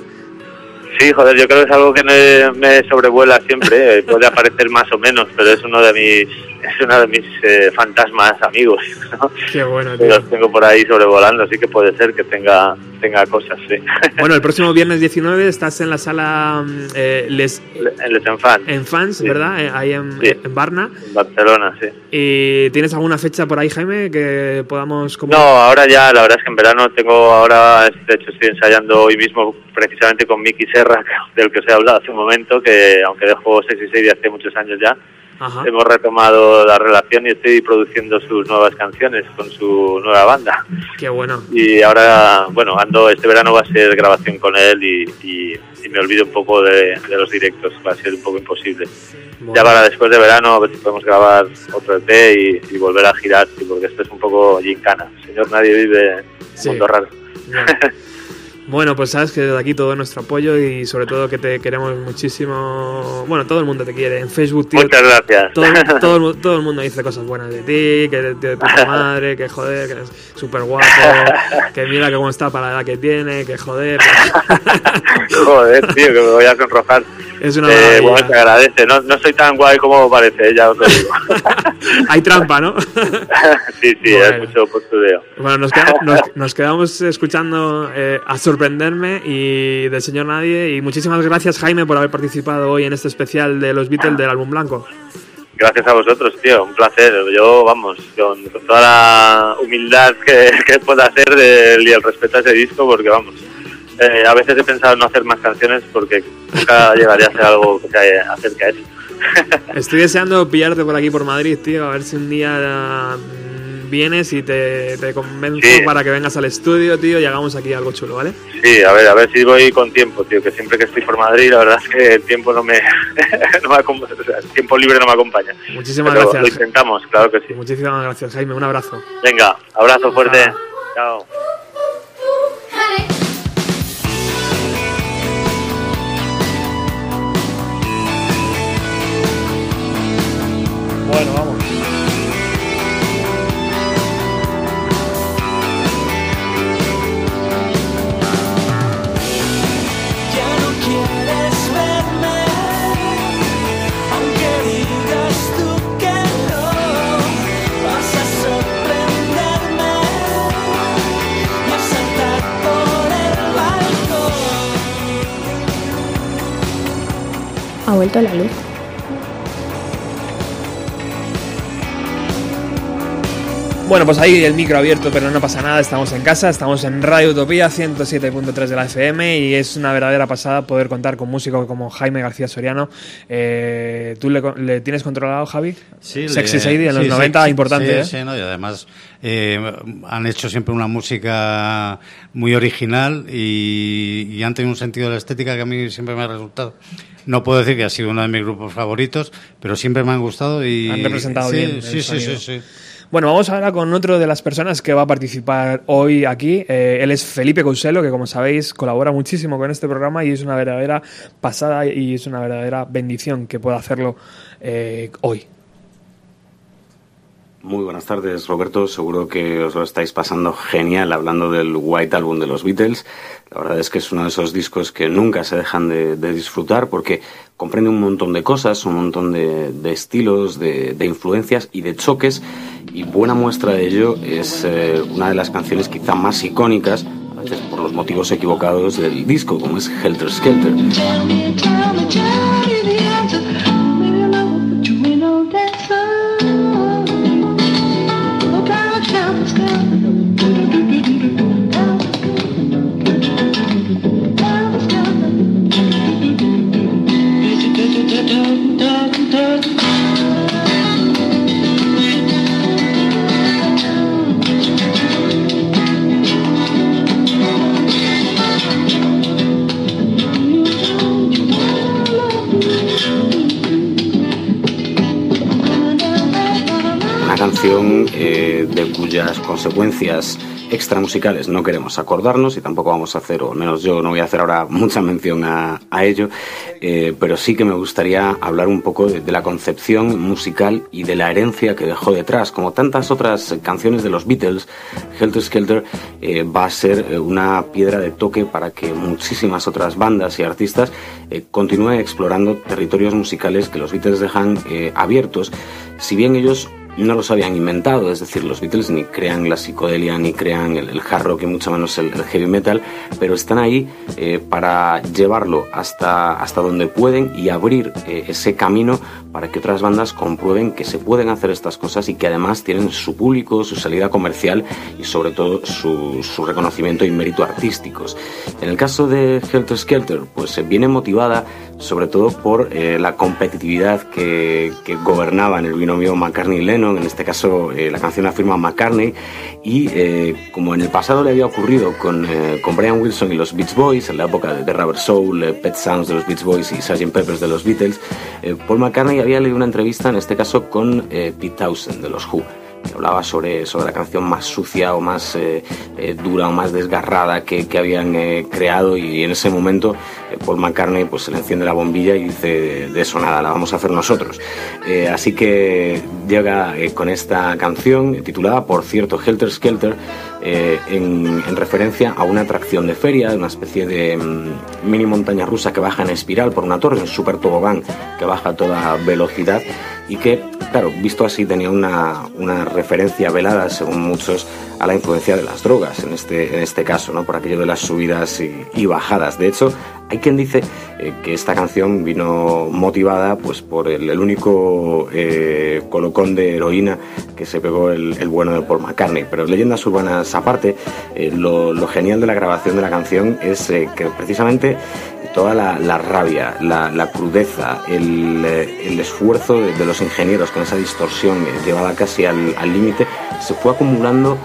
Sí, joder, yo creo que es algo que me, me sobrevuela siempre. eh, Puede aparecer más o menos, pero es uno de mis, es uno de mis eh, fantasmas amigos. ¿no? Qué bueno, tío. los tengo por ahí sobrevolando, así que puede ser que tenga, tenga cosas, sí. Bueno, el próximo viernes 19 estás en la sala mm, eh, Les, en Les Enfants, en Fans, Sí. ¿verdad? Eh, Ahí en, Sí. en Barna. en Barcelona, sí. ¿Y tienes alguna fecha por ahí, Jaime, que podamos... como- No, ahora ya, la verdad es que en verano tengo ahora, de hecho estoy ensayando hoy mismo precisamente con Miki Serra, del que os he hablado hace un momento, que aunque dejo 6 y 6 de hace muchos años ya, Ajá. hemos retomado la relación y estoy produciendo sus nuevas canciones con su nueva banda. Qué bueno. Y ahora, bueno, ando, este verano va a ser grabación con él y, y- y me olvido un poco de, de los directos, va a ser un poco imposible. Bueno. Ya para después de verano, a ver si podemos grabar otro EP y, y volver a girar, porque esto es un poco gincana. Señor, nadie vive Sí. mundo raro. Bueno, pues sabes que desde aquí todo nuestro apoyo y sobre todo que te queremos muchísimo. Bueno, todo el mundo te quiere. En Facebook, tío. Muchas gracias. Todo, el- todo, el mu- todo el mundo dice cosas buenas de ti, que eres tío de puta madre, que joder, que eres súper guapo, que mira que cómo está para la edad que tiene, que joder. Joder, tío, que me voy a sonrojar. Es una Eh, bueno, se agradece. No, no soy tan guay como parece, ya os lo digo. Hay trampa, ¿no? sí, sí, Bueno. es mucho postureo. Bueno, nos quedamos, nos, nos quedamos escuchando eh, a sorprenderme y del señor Nadie. Y muchísimas gracias, Jaime, por haber participado hoy en este especial de los Beatles del álbum blanco. Gracias a vosotros, tío, un placer. Yo, vamos, con, con toda la humildad que, que pueda hacer del- y el respeto a ese disco, porque vamos, eh, a veces he pensado en no hacer más canciones porque nunca llegaría a hacer algo que se acerque a eso. Estoy deseando pillarte por aquí por Madrid, tío, a ver si un día mm, vienes y te, te convenzo Sí. para que vengas al estudio, tío, y hagamos aquí algo chulo, ¿vale? Sí, a ver, a ver si voy con tiempo, tío, que siempre que estoy por Madrid, la verdad es que el tiempo no me, no me o sea, el tiempo libre no me acompaña. Muchísimas Pero gracias. Lo intentamos, claro que sí. Muchísimas gracias, Jaime, un abrazo. Venga, abrazo fuerte. Chao. El balcón. Ha vuelto la luz. Bueno, pues ahí el micro abierto, pero no pasa nada, estamos en casa, estamos en Radio Utopía 107.3 de la FM y es una verdadera pasada poder contar con músicos como Jaime García Soriano. Eh, ¿Tú le, le tienes controlado, Javi? Sí, Sexy Sadie en los sí, 90, sí, importante, sí, ¿eh? sí, ¿no? y además eh, han hecho siempre una música muy original y, y han tenido un sentido de la estética que a mí siempre me ha resultado. No puedo decir que ha sido uno de mis grupos favoritos, pero siempre me han gustado y Han representado sí, bien el Sí, sí, sí, sí. Bueno, vamos ahora con otro de las personas que va a participar hoy aquí. Eh, él es Felipe Couselo, que como sabéis colabora muchísimo con este programa y es una verdadera pasada y es una verdadera bendición que pueda hacerlo eh, hoy. Muy buenas tardes, Roberto. Seguro que os lo estáis pasando genial hablando del White Album de los Beatles. La verdad es que es uno de esos discos que nunca se dejan de, de disfrutar porque comprende un montón de cosas, un montón de, estilos, de, de influencias y de choques. Y buena muestra de ello es eh, una de las canciones quizá más icónicas, a veces por los motivos equivocados del disco, como es Helter Skelter. Consecuencias extramusicales no queremos acordarnos y tampoco vamos a hacer, o al menos yo no voy a hacer ahora mucha mención a, ello, eh, pero sí que me gustaría hablar un poco de, la concepción musical y de la herencia que dejó detrás. Como tantas otras canciones de los Beatles, Helter Skelter eh, va a ser eh, una piedra de toque para que muchísimas otras bandas y artistas continúen explorando territorios musicales que los Beatles dejan abiertos, si bien ellos no los habían inventado, es decir, los Beatles ni crean la psicodelia, ni crean el, el hard rock y mucho menos el, el heavy metal, pero están ahí eh, para llevarlo hasta, hasta donde pueden y abrir eh, ese camino para que otras bandas comprueben que se pueden hacer estas cosas y que además tienen su público, su salida comercial y sobre todo su, reconocimiento y mérito artísticos. En el caso de Helter Skelter, pues eh, viene motivada sobre todo por eh, la competitividad que, gobernaba en el binomio McCartney-Lennon, en este caso eh, la canción la firma McCartney, y como en el pasado le había ocurrido con, Brian Wilson y los Beach Boys, en la época de The Rubber Soul, Pet Sounds de los Beach Boys y Sgt. Peppers de los Beatles, Paul McCartney había leído una entrevista, en este caso con eh, Pete Townsend de los Who que hablaba sobre, sobre la canción más sucia o más eh, eh, dura o más desgarrada que, que habían creado y en ese momento Paul McCartney pues se le enciende la bombilla y dice de, eso nada, la vamos a hacer nosotros. Así que llega con esta canción titulada, por cierto, Helter Skelter, eh, en, en referencia a una atracción de feria, una especie de mm, mini montaña rusa que baja en espiral por una torre, un super tobogán que baja a toda velocidad y que, claro, visto así tenía una, una referencia velada, según muchos, a la influencia de las drogas, en este, en este caso, ¿no? por aquello de las subidas y, y bajadas. De hecho, hay quien dice eh, que esta canción vino motivada pues, por el, el único eh, colocón de heroína que se pegó el, el bueno de Paul McCartney. Pero leyendas urbanas aparte, eh, lo, genial de la grabación de la canción es eh, que precisamente toda la, rabia, la, crudeza, el, eh, esfuerzo de, los ingenieros con esa distorsión eh, llevada casi al límite, se fue acumulando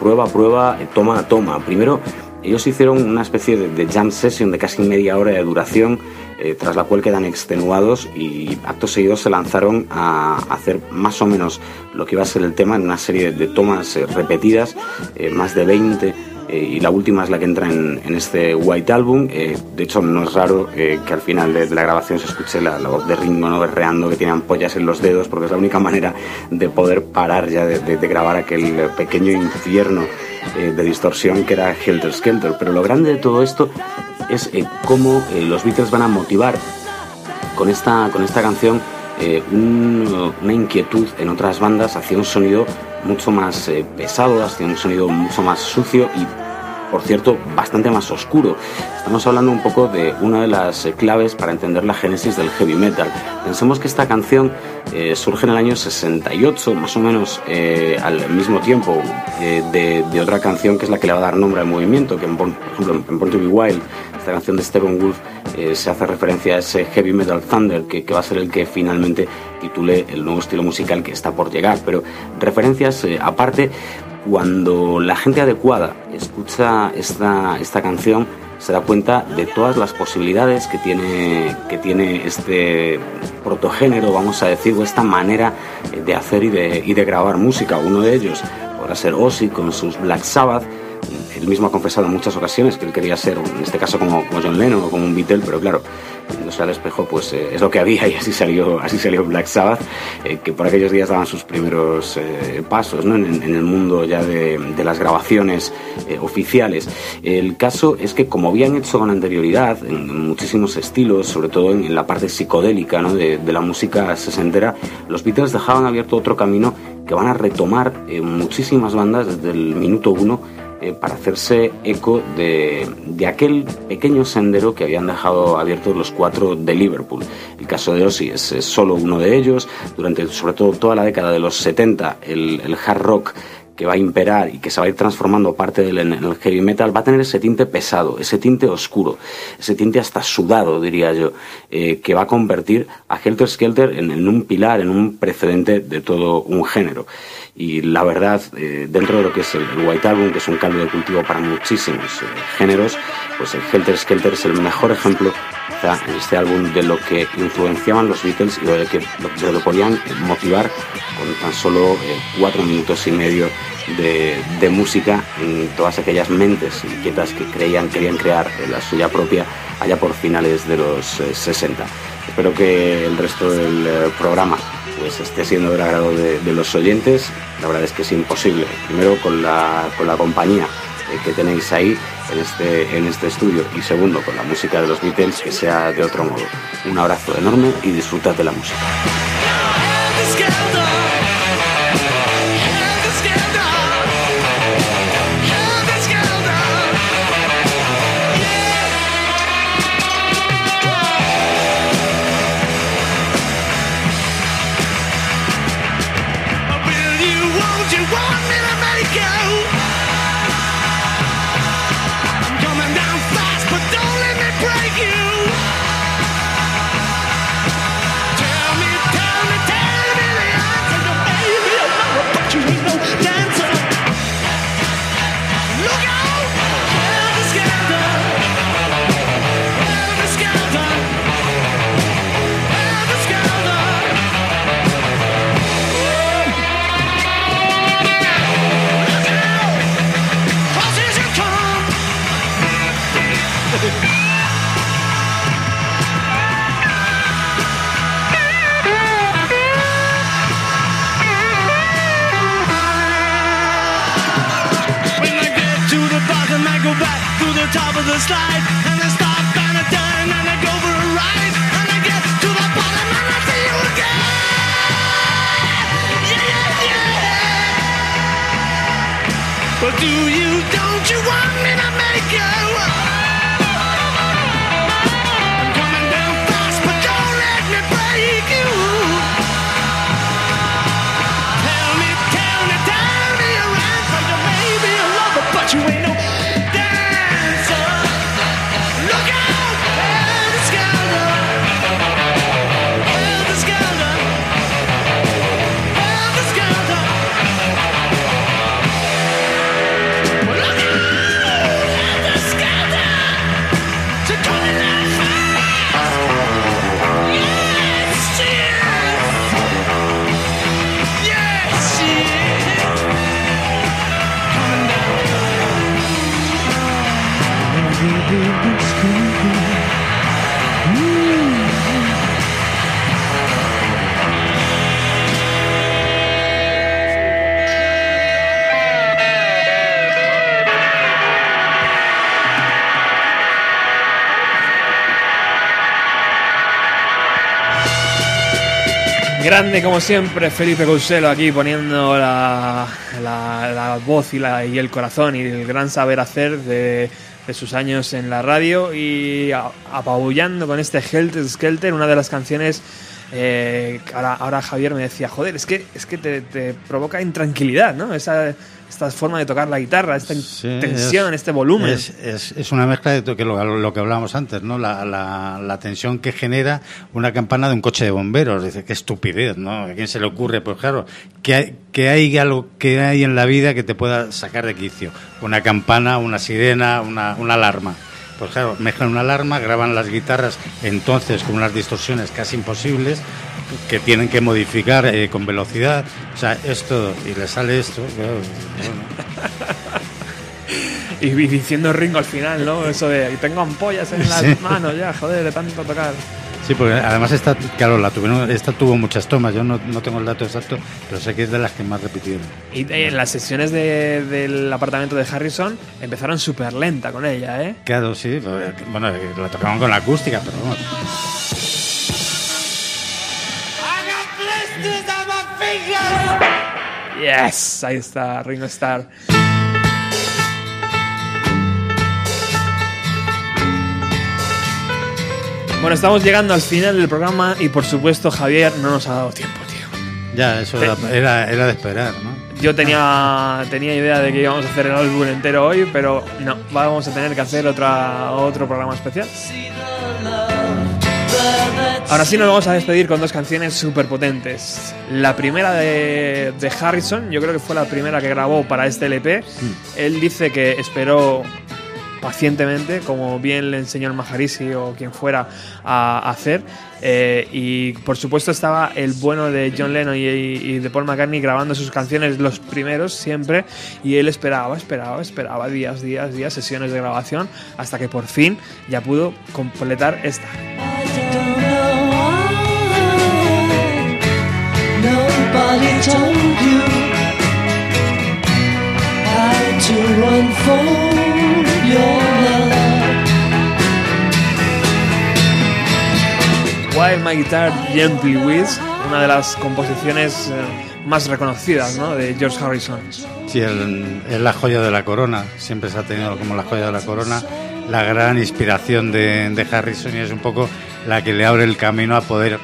prueba a prueba, toma a toma. Primero, ellos hicieron una especie de, de jam session de casi media hora de duración, eh, tras la cual quedan extenuados y acto seguido se lanzaron a hacer más o menos lo que iba a ser el tema en una serie de tomas eh, repetidas, eh, más de 20 eh, y la última es la que entra en, este White Album. Eh, de hecho, no es raro eh, que al final de, la grabación se escuche la, voz de Ringo ¿no? berreando, que tiene ampollas en los dedos, porque es la única manera de poder parar ya de, grabar aquel eh, pequeño infierno eh, de distorsión que era Helter Skelter. Pero lo grande de todo esto es eh, cómo eh, los Beatles van a motivar con esta, con esta canción eh, un- una inquietud en otras bandas hacia un sonido mucho más eh, pesado, hacia un sonido mucho más sucio y, por cierto, bastante más oscuro. Estamos hablando un poco de una de las eh, claves para entender la génesis del heavy metal. Pensemos que esta canción eh, surge en el año 68, más o menos eh, al mismo tiempo eh, de, de otra canción que es la que le va a dar nombre al movimiento, que en, por ejemplo en Born to Be Wild, esta canción de Stephen Wolf, eh, se hace referencia a ese heavy metal thunder que, que va a ser el que finalmente titule el nuevo estilo musical que está por llegar. Pero referencias eh, aparte, cuando la gente adecuada escucha esta, esta canción, se da cuenta de todas las posibilidades que tiene, que tiene este protogénero, vamos a decir, o esta manera de hacer y de, y de grabar música. Uno de ellos podrá ser Ozzy con sus Black Sabbath. Él mismo ha confesado en muchas ocasiones que él quería ser, en este caso como, como John Lennon o como un Beatle, pero claro, viéndose al espejo, pues eh, es lo que había y así salió, así salió Black Sabbath, eh, que por aquellos días daban sus primeros eh, pasos ¿no? en, el mundo ya de, las grabaciones oficiales. El caso es que como habían hecho con anterioridad en, muchísimos estilos, sobre todo en, en la parte psicodélica ¿no? de, de la música sesentera, los Beatles dejaban abierto otro camino que van a retomar eh, muchísimas bandas desde el minuto uno eh, para hacerse eco de, de aquel pequeño sendero que habían dejado abiertos los cuatro de Liverpool. El caso de Ozzy es, solo uno de ellos. Durante sobre todo toda la década de los 70, el, el hard rock que va a imperar y que se va a ir transformando parte del en el heavy metal va a tener ese tinte pesado, ese tinte oscuro, ese tinte hasta sudado, diría yo, eh, que va a convertir a Helter Skelter en, un pilar, en un precedente de todo un género. Y la verdad, eh, dentro de lo que es el, el White Album, que es un caldo de cultivo para muchísimos eh, géneros, pues el Helter Skelter es el mejor ejemplo quizá, en este álbum de lo que influenciaban los Beatles y de lo que, de lo podían motivar con tan solo eh, cuatro minutos y medio de, música en todas aquellas mentes inquietas que creían querían crear la suya propia allá por finales de los eh, 60. Espero que el resto del eh, programa pues esté siendo del agrado de, de los oyentes. La verdad es que es imposible. Primero con la, con la compañía que tenéis ahí en este, en este estudio y segundo con la música de los Beatles que sea de otro modo. Un abrazo enorme y disfrutad de la música. Grande como siempre, Felipe Couselo aquí poniendo la, la- voz y, la- y el corazón y el gran saber hacer de, de sus años en la radio y a- apabullando con este Helter Skelter, una de las canciones eh, ahora, ahora Javier me decía, joder, es que, es que te, te provoca intranquilidad, ¿no? Esa, esta forma de tocar la guitarra, esta Sí, tensión, es- este volumen. Es, es- es una mezcla de que lo, lo que hablábamos antes, ¿no? La, la- la tensión que genera una campana de un coche de bomberos. Dice, qué estupidez, ¿no? ¿A quién se le ocurre? Pues claro, que hay, que hay algo que hay en la vida que te pueda sacar de quicio. Una campana, una sirena, una, una alarma. Pues claro, mezclan una alarma, graban las guitarras entonces con unas distorsiones casi imposibles que tienen que modificar eh, con velocidad. O sea, esto, y le sale esto. claro, bueno. Y, diciendo Ringo al final, ¿no? Eso de, y tengo ampollas en las Sí. manos ya, joder, de tanto tocar. Sí, porque además esta, claro, la tuvieron, esta tuvo muchas tomas, yo no, no tengo el dato exacto, pero sé que es de las que más repitieron. Y eh, las sesiones de- del apartamento de Harrison empezaron súper lenta con ella, ¿eh? Claro, sí, pues, bueno, la tocaban con la acústica, pero vamos. Yes, ahí está, Ringo Starr. Bueno, estamos llegando al final del programa y por supuesto Javier no nos ha dado tiempo, tío. Ya, eso era, era, era de esperar, ¿no? Yo tenía, tenía idea de que íbamos a hacer el álbum entero hoy, pero no, vamos a tener que hacer otra, otro programa especial. Ahora sí nos vamos a despedir con dos canciones súper potentes. La primera de, de Harrison, yo creo que fue la primera que grabó para este LP. Él dice que esperó pacientemente, como bien le enseñó el Majarisi o quien fuera a hacer. Eh, y por supuesto estaba el bueno de John Lennon y, de Paul McCartney grabando sus canciones los primeros siempre. Y él esperaba, esperaba, esperaba días, días, días, sesiones de grabación, hasta que por fin ya pudo completar esta. While My Guitar Gently Weeps, una de las composiciones eh, más reconocidas ¿no? de George Harrison. Sí, es la joya de la corona, siempre se ha tenido como la joya de la corona, la gran inspiración de, de Harrison y es un poco la que le abre el camino a poder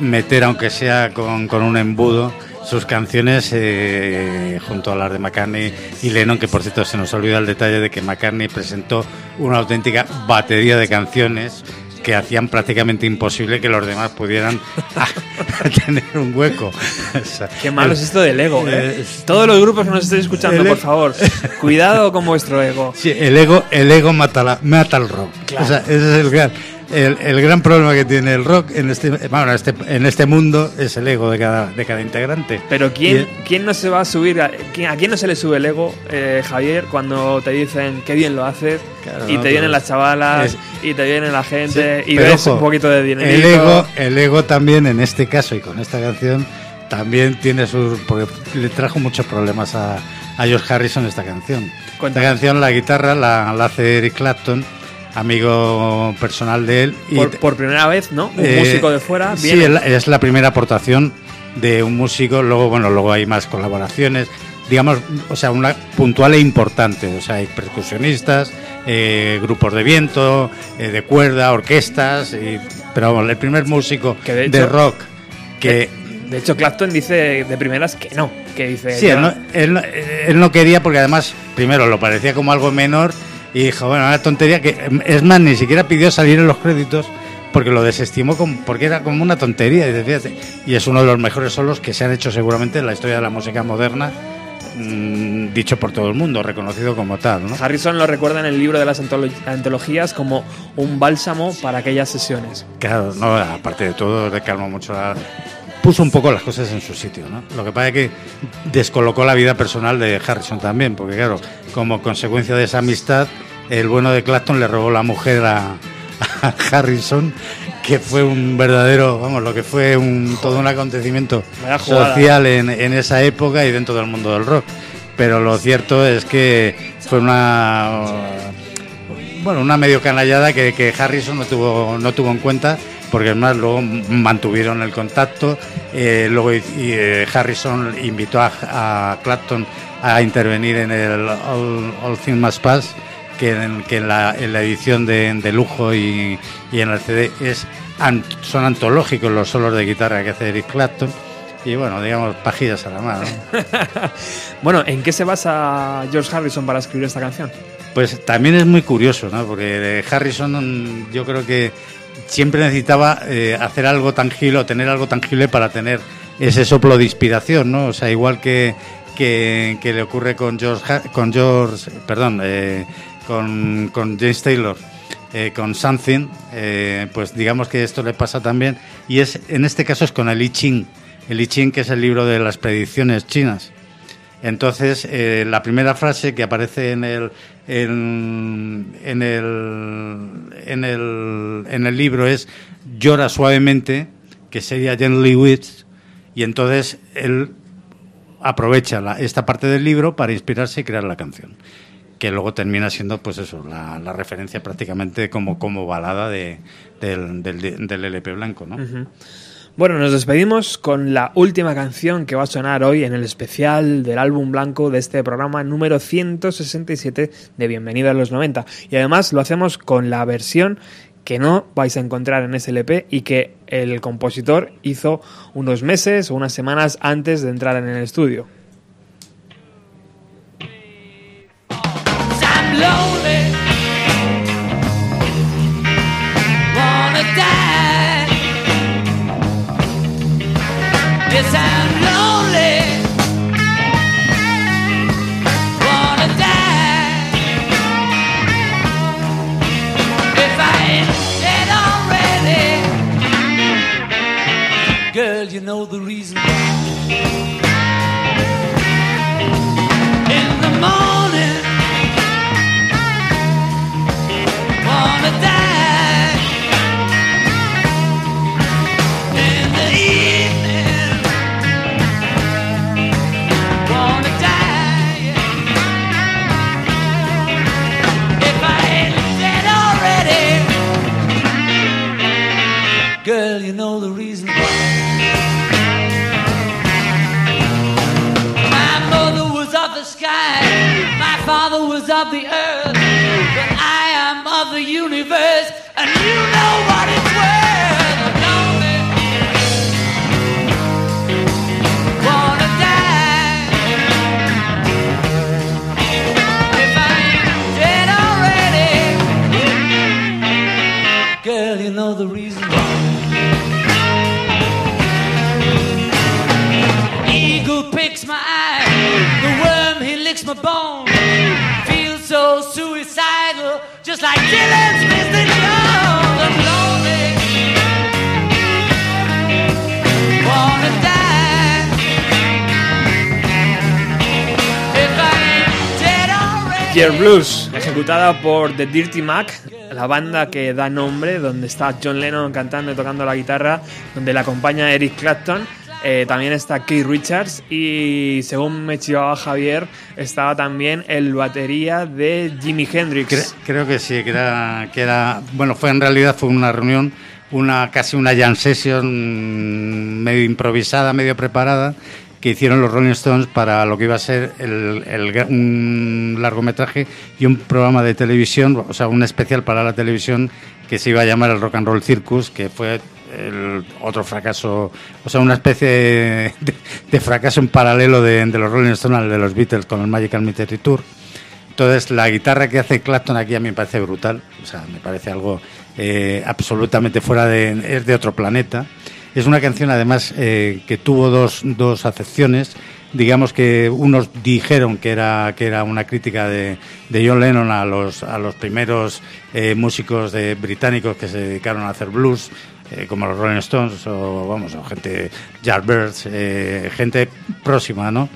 meter, aunque sea con, con un embudo, sus canciones eh, junto a las de McCartney y Lennon, que por cierto se nos olvida el detalle de que McCartney presentó una auténtica batería de canciones que hacían prácticamente imposible que los demás pudieran tener un hueco. O sea, Qué malo es esto del ego, ¿eh? Eh, Todos los grupos que nos estéis escuchando, el por e- favor, cuidado con vuestro ego. Sí, el ego, el ego mata, la, mata el rock. O sea, ese es el gran, el, el gran problema que tiene el rock en este, bueno, este, en este mundo es el ego de cada, de cada integrante. Pero ¿quién, Y- ¿quién no se va a subir? A, quién- ¿A quién no se le sube el ego, eh, Javier, cuando te dicen qué bien lo haces Claro, y te vienen las chavalas es- y te viene la gente Sí, y ves ojo, un poquito de dinero? El ego, el ego también en este caso y con esta canción también tiene sus porque le trajo muchos problemas a, a George Harrison esta canción. Cuéntanos. Esta canción, la guitarra la, la hace Eric Clapton, amigo personal de él y Por, por primera vez, ¿no? Un Eh, músico de fuera Sí, viene. es la- es la primera aportación de un músico. Luego, bueno, luego hay más colaboraciones. Digamos, o sea, una puntual e importante. O sea, hay percusionistas, eh, grupos de viento, eh, de cuerda, orquestas. y- pero vamos, el primer músico Que de rock que. De hecho, Clapton dice de primeras que no. Que dice. Sí, él no, él no- él no quería porque además, primero, lo parecía como algo menor y dijo, bueno, una tontería que, es más, ni siquiera pidió salir en los créditos porque lo desestimó porque era como una tontería. Y, es uno de los mejores solos que se han hecho seguramente en la historia de la música moderna, mm, dicho por todo el mundo, reconocido como tal. ¿no? Harrison lo recuerda en el libro de las antolo- antologías como un bálsamo para aquellas sesiones. Claro, no, aparte de todo, le calmó mucho la... Puso un poco las cosas en su sitio, ¿no? Lo que pasa es que descolocó la vida personal de Harrison también, porque claro, como consecuencia de esa amistad, el bueno de Clapton le robó la mujer a, a Harrison, que fue un verdadero, vamos, lo que fue un, todo un acontecimiento social en, en esa época y dentro del mundo del rock. Pero lo cierto es que fue una bueno, una medio canallada que, que Harrison no tuvo, no tuvo en cuenta, porque además luego mantuvieron el contacto. eh, luego eh, Harrison invitó a, Clapton a intervenir en el All, All Things Must Pass, que en, que en la, en la edición de, de lujo y, en el CD es, son antológicos los solos de guitarra que hace Eric Clapton. Y bueno, digamos, pajillas a la mano. Bueno, ¿en qué se basa George Harrison para escribir esta canción? Pues también es muy curioso, ¿no? Porque Harrison mm, yo creo que siempre necesitaba eh, hacer algo tangible o tener algo tangible para tener ese soplo de inspiración, ¿no? O sea, igual que, que, le ocurre con George, con George perdón, eh, con, con James Taylor, eh, con Something, pues digamos que esto le pasa también. Y es en este caso es con el I Ching, el I Ching que es el libro de las predicciones chinas. Entonces, la primera frase que aparece en el, en, en el, en, el, en el libro es llora suavemente, que sería Gently Weeps, y entonces él aprovecha la- esta parte del libro para inspirarse y crear la canción, que luego termina siendo, pues eso, la, referencia prácticamente como, como balada de, del, del, del LP blanco, ¿no? Bueno, nos despedimos con la última canción que va a sonar hoy en el especial del álbum blanco de este programa número 167 de Bienvenido a los 90. Y además lo hacemos con la versión que no vais a encontrar en ese LP y que el compositor hizo unos meses o unas semanas antes de entrar en el estudio. Yes, I'm Year Blues, ejecutada por The Dirty Mac, la banda que da nombre, donde está John Lennon cantando y tocando la guitarra, donde le acompaña Eric Clapton. Eh, también está Keith Richards y según me chivaba Javier, estaba también el batería de Jimi Hendrix. Cre- creo que sí, que era, que era, bueno, fue en realidad fue una reunión, una casi una jam session mm, medio improvisada, medio preparada, que hicieron los Rolling Stones para lo que iba a ser el, el un largometraje y un programa de televisión, o sea, un especial para la televisión que se iba a llamar el Rock and Roll Circus, que fue el otro fracaso, o sea, una especie de, fracaso en paralelo de, de los Rolling Stones de los Beatles con el Magical Mystery Tour. Entonces, la guitarra que hace Clapton aquí a mí me parece brutal, o sea, me parece algo eh, absolutamente fuera de. es de otro planeta. Es una canción, además, eh, que tuvo dos, dos acepciones. Digamos que unos dijeron que era, que era una crítica de, de John Lennon a los, a los primeros eh, músicos de, británicos que se dedicaron a hacer blues, eh, como los Rolling Stones o, vamos, o gente, Yardbirds, eh, gente próxima, ¿no?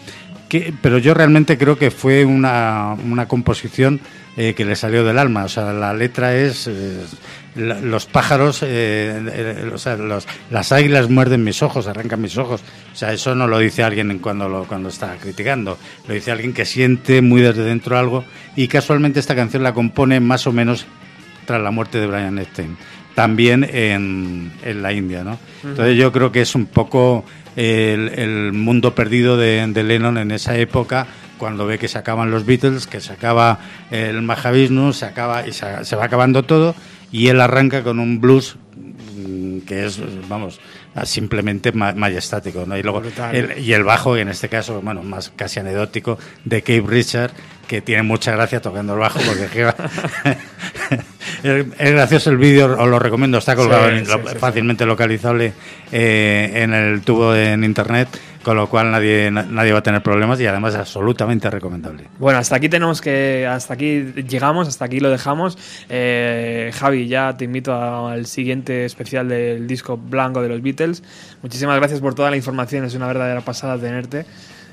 que, pero yo realmente creo que fue una, una composición eh, que le salió del alma. O sea, la letra es eh, la- los pájaros, eh, eh, o sea, los- las águilas muerden mis ojos, arrancan mis ojos. O sea, eso no lo dice alguien cuando lo, cuando está criticando. Lo dice alguien que siente muy desde dentro algo. Y casualmente esta canción la compone más o menos tras la muerte de Brian Epstein, también en, en la India, ¿no? Entonces yo creo que es un poco el, el mundo perdido de, de Lennon en esa época, cuando ve que se acaban los Beatles, que se acaba el Mahavishnu, se acaba y se, se va acabando todo, y él arranca con un blues mm, que es, vamos, simplemente ma- majestático, ¿no? Y luego el, y el bajo, en este caso, bueno, más casi anecdótico, de Cape Richard, que tiene mucha gracia tocando el bajo, porque es es gracioso el vídeo, os lo recomiendo, está colgado, Sí, en- sí, sí, fácilmente localizable eh, en el tubo en internet, con lo cual nadie, na- nadie va a tener problemas y además es absolutamente recomendable. Bueno, hasta aquí tenemos que. Hasta aquí llegamos, hasta aquí lo dejamos. Eh, Javi, ya te invito al siguiente especial del disco blanco de los Beatles. Muchísimas gracias por toda la información, es una verdadera pasada tenerte.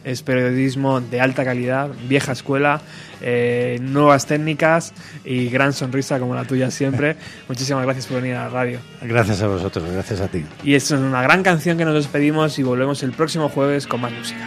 Es periodismo de alta calidad, vieja escuela, eh, nuevas técnicas y gran sonrisa como la tuya siempre. Muchísimas gracias por venir a la radio. Gracias a vosotros, gracias a ti. Y es una gran canción que nos despedimos y volvemos el próximo jueves con más música.